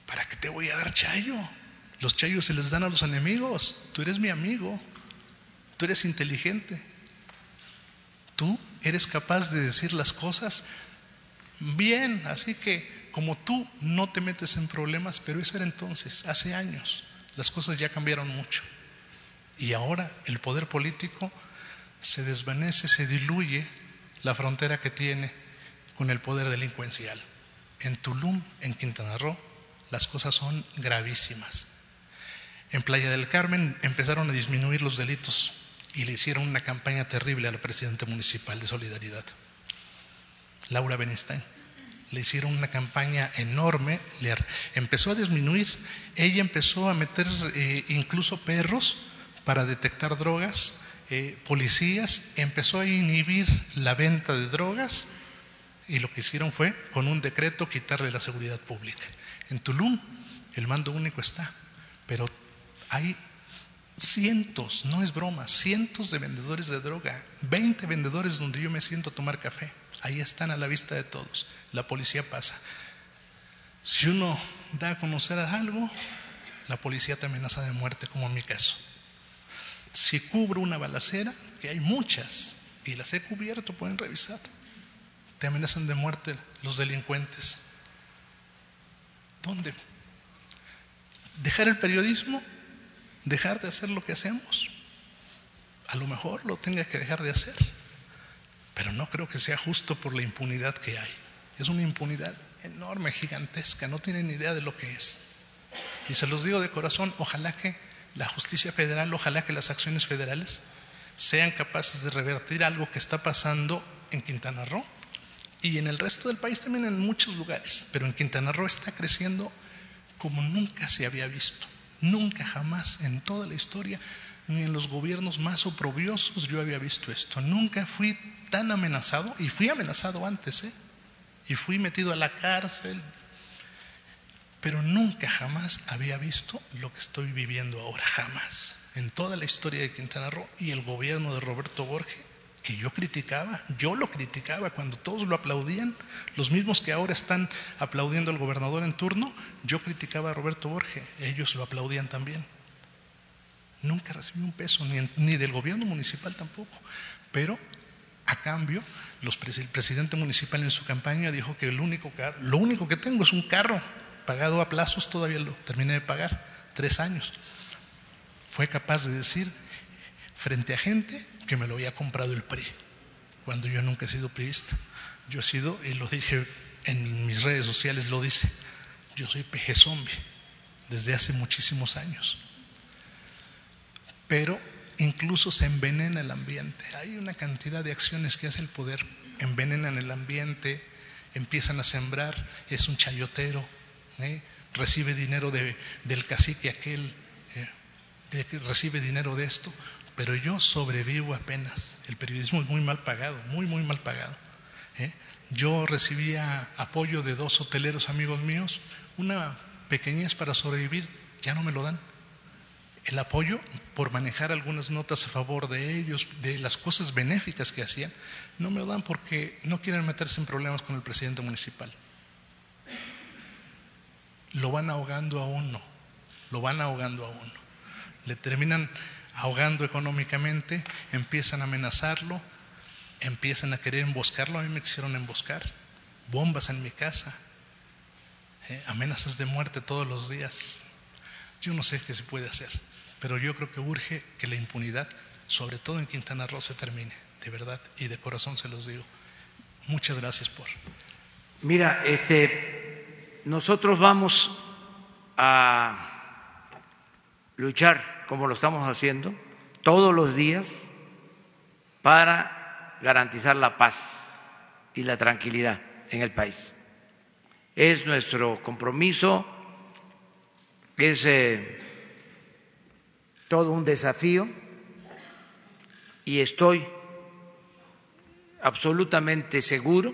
¿para qué te voy a dar chayo? Los chayos se les dan a los enemigos, tú eres mi amigo, tú eres inteligente, tú eres capaz de decir las cosas bien, así que como tú no te metes en problemas, pero eso era entonces, hace años. Las cosas ya cambiaron mucho. Y ahora el poder político se desvanece, se diluye la frontera que tiene con el poder delincuencial. En Tulum, en Quintana Roo, las cosas son gravísimas. en Playa del Carmen empezaron a disminuir los delitos y le hicieron una campaña terrible a la municipal de Solidaridad, Laura Benestein. Le hicieron una campaña enorme, empezó a disminuir. Ella empezó a meter eh, incluso perros para detectar drogas, eh, policías, empezó a inhibir la venta de drogas y lo que hicieron fue, con un decreto, quitarle la seguridad pública. En Tulum el mando único está, pero hay cientos, no es broma, cientos de vendedores de droga, 20 vendedores donde yo me siento a tomar café. Ahí están a la vista de todos. La policía pasa. Si uno da a conocer algo, la policía te amenaza de muerte, como en mi caso. Si cubro una balacera, que hay muchas, y las he cubierto, pueden revisar, te amenazan de muerte los delincuentes. ¿Dónde? ¿Dejar el periodismo? ¿Dejar de hacer lo que hacemos? A lo mejor lo tenga que dejar de hacer, pero no creo que sea justo por la impunidad que hay. Es una impunidad enorme, gigantesca, no tienen idea de lo que es. Y se los digo de corazón, ojalá que la justicia federal, ojalá que las acciones federales sean capaces de revertir algo que está pasando en Quintana Roo y en el resto del país también en muchos lugares, pero en Quintana Roo está creciendo como nunca se había visto. Nunca jamás en toda la historia, ni en los gobiernos más oprobiosos yo había visto esto. Nunca fui tan amenazado, y fui amenazado antes, ¿eh? Y fui metido a la cárcel, pero nunca jamás había visto lo que estoy viviendo ahora, jamás, en toda la historia de Quintana Roo y el gobierno de Roberto Borges que yo criticaba, yo lo criticaba cuando todos lo aplaudían, los mismos que ahora están aplaudiendo al gobernador en turno, yo criticaba a Roberto Borges, ellos lo aplaudían también. Nunca recibí un peso, ni, del gobierno municipal tampoco, pero a cambio, el presidente municipal en su campaña dijo que el único lo único que tengo es un carro pagado a plazos, todavía lo terminé de pagar, tres años. Fue capaz de decir frente a gente que me lo había comprado el PRI, cuando yo nunca he sido priista. Yo he sido, y lo dije en mis redes sociales, lo dice, yo soy peje zombie desde hace muchísimos años. Pero incluso se envenena el ambiente. Hay una cantidad de acciones que hace el poder, envenenan el ambiente, empiezan a sembrar, es un chayotero, ¿eh? recibe dinero del cacique aquel, ¿eh? recibe dinero de esto, pero yo sobrevivo apenas. El periodismo es muy mal pagado, muy, muy mal pagado. ¿eh? Yo recibía apoyo de dos hoteleros amigos míos, una pequeñez para sobrevivir, ya no me lo dan. El apoyo por manejar algunas notas a favor de ellos, de las cosas benéficas que hacían, no me lo dan porque no quieren meterse en problemas con el presidente municipal. Lo van ahogando a uno, lo van ahogando a uno. Le terminan ahogando económicamente, empiezan a amenazarlo, empiezan a querer emboscarlo, a mí me quisieron emboscar, bombas en mi casa, ¿eh? amenazas de muerte todos los días. Yo no sé qué se puede hacer, pero yo creo que urge que la impunidad, sobre todo en Quintana Roo, se termine, de verdad, y de corazón se los digo. Muchas gracias por. Mira, este, nosotros vamos a luchar como lo estamos haciendo todos los días para garantizar la paz y la tranquilidad en el país. Es nuestro compromiso, es eh, todo un desafío y estoy absolutamente seguro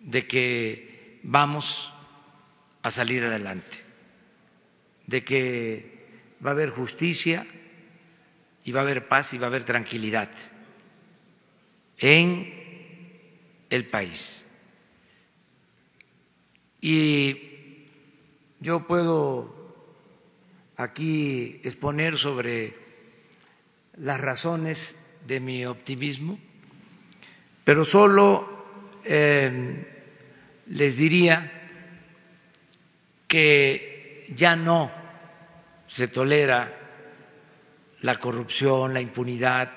de que vamos a salir adelante, de que va a haber justicia y va a haber paz y va a haber tranquilidad en el país. Y yo puedo aquí exponer sobre las razones de mi optimismo, pero solo eh, les diría que ya no se tolera la corrupción, la impunidad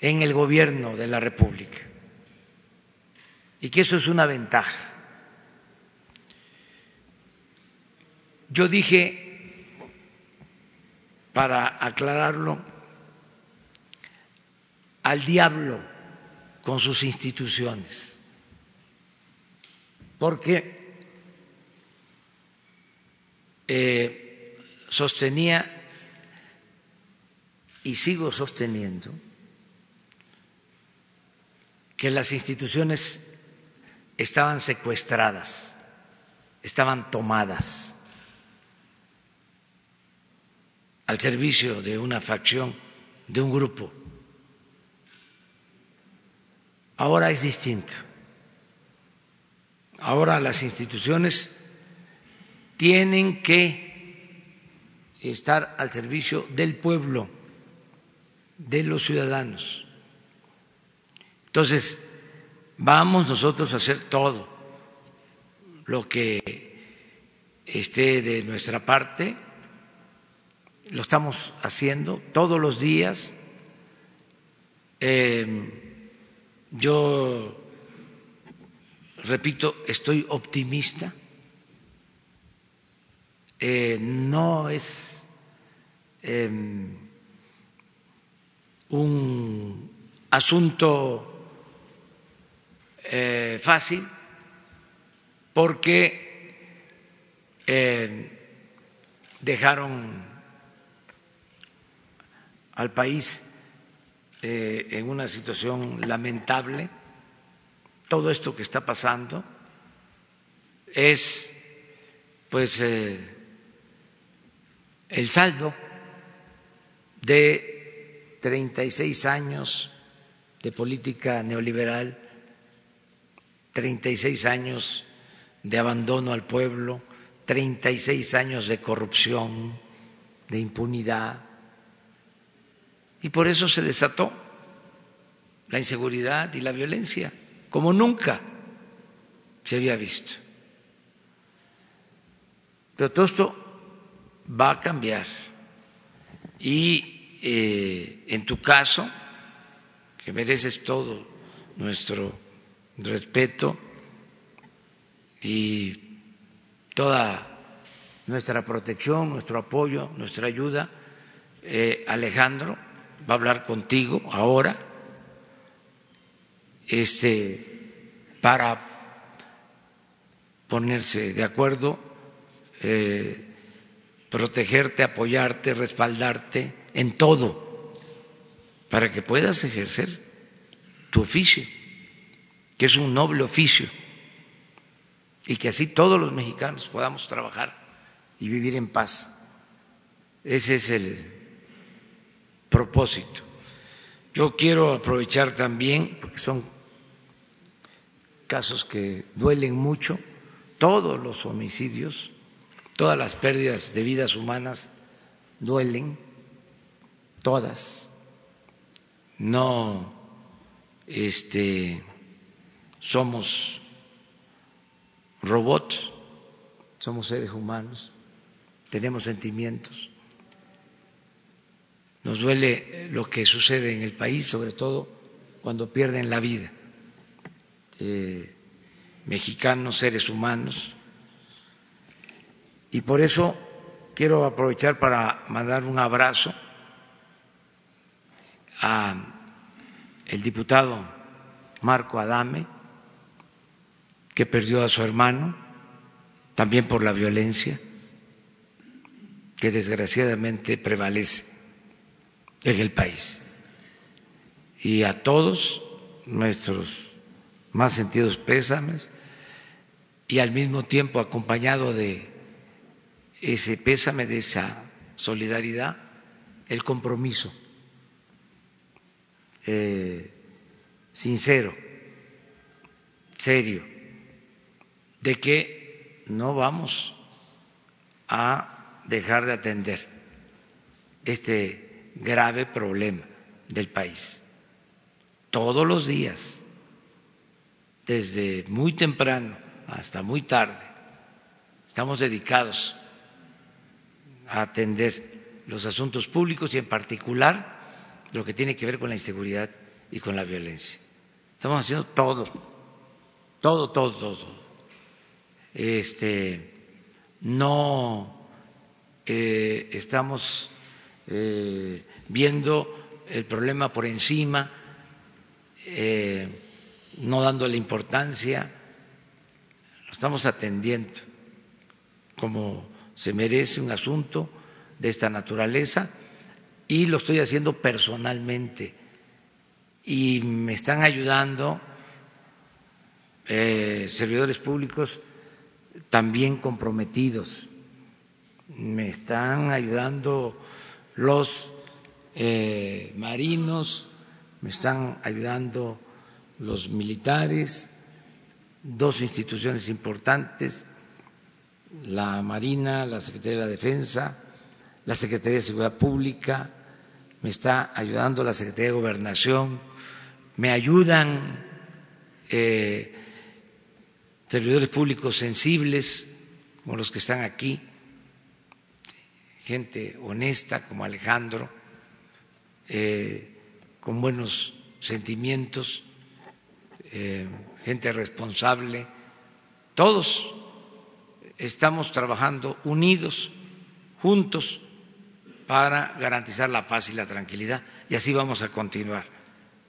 en el gobierno de la República y que eso es una ventaja. Yo dije para aclararlo, al diablo con sus instituciones, porque eh, sostenía y sigo sosteniendo que las instituciones estaban secuestradas, estaban tomadas al servicio de una facción, de un grupo. Ahora es distinto. Ahora las instituciones tienen que estar al servicio del pueblo, de los ciudadanos. Entonces, vamos nosotros a hacer todo lo que esté de nuestra parte, lo estamos haciendo todos los días. Eh, yo, repito, estoy optimista. Eh, no es em, un asunto eh, fácil porque eh, dejaron al país eh, en una situación lamentable. Todo esto que está pasando es, pues, eh, el saldo de 36 años de política neoliberal, 36 años de abandono al pueblo, 36 años de corrupción, de impunidad, y por eso se desató la inseguridad y la violencia, como nunca se había visto. Pero todo esto va a cambiar. Y eh, en tu caso, que mereces todo nuestro respeto y toda nuestra protección, nuestro apoyo, nuestra ayuda, eh, Alejandro, va a hablar contigo ahora este, para ponerse de acuerdo, eh, protegerte, apoyarte, respaldarte en todo, para que puedas ejercer tu oficio, que es un noble oficio, y que así todos los mexicanos podamos trabajar y vivir en paz. Ese es el propósito. Yo quiero aprovechar también, porque son casos que duelen mucho, todos los homicidios, todas las pérdidas de vidas humanas duelen, todas. No este somos robots, somos seres humanos, tenemos sentimientos nos duele lo que sucede en el país, sobre todo cuando pierden la vida. Eh, mexicanos, seres humanos. Y por eso quiero aprovechar para mandar un abrazo a el diputado Marco Adame, que perdió a su hermano, también por la violencia que desgraciadamente prevalece en el país. Y a todos nuestros más sentidos pésames y al mismo tiempo acompañado de ese pésame, de esa solidaridad, el compromiso eh, sincero, serio, de que no vamos a dejar de atender este grave problema del país. Todos los días, desde muy temprano hasta muy tarde, estamos dedicados a atender los asuntos públicos y en particular lo que tiene que ver con la inseguridad y con la violencia. Estamos haciendo todo, todo, todo, todo. Este, no eh, estamos eh, viendo el problema por encima, eh, no dándole importancia, lo estamos atendiendo como se merece un asunto de esta naturaleza y lo estoy haciendo personalmente. Y me están ayudando eh, servidores públicos también comprometidos, me están ayudando los eh, marinos, me están ayudando los militares, dos instituciones importantes, la Marina, la Secretaría de la Defensa, la Secretaría de Seguridad Pública, me está ayudando la Secretaría de Gobernación, me ayudan eh, servidores públicos sensibles como los que están aquí, gente honesta como Alejandro, eh, con buenos sentimientos, eh, gente responsable, todos estamos trabajando unidos, juntos, para garantizar la paz y la tranquilidad y así vamos a continuar.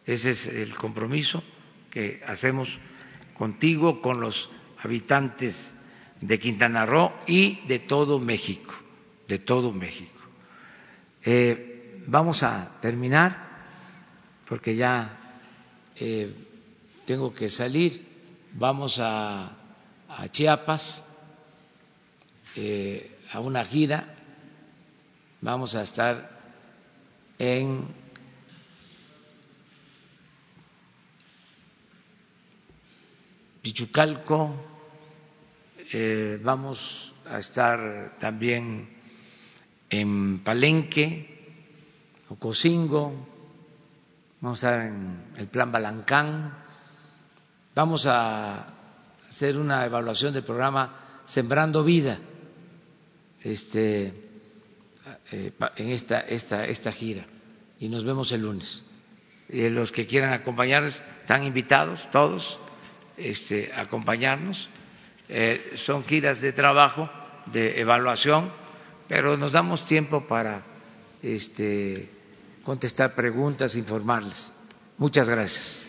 Ese es el compromiso que hacemos contigo, con los habitantes de Quintana Roo y de todo México, de todo México. Eh, vamos a terminar porque ya eh, tengo que salir. Vamos a, Chiapas eh, a una gira vamos a estar en Pichucalco, eh, vamos a estar también en Palenque, Ocosingo, vamos a estar en el Plan Balancán, vamos a hacer una evaluación del programa Sembrando Vida. Este, eh, en esta, esta, esta gira y nos vemos el lunes. Y los que quieran acompañar están invitados todos este, a acompañarnos. Eh, son giras de trabajo, de evaluación, pero nos damos tiempo para este, contestar preguntas, informarles. Muchas gracias.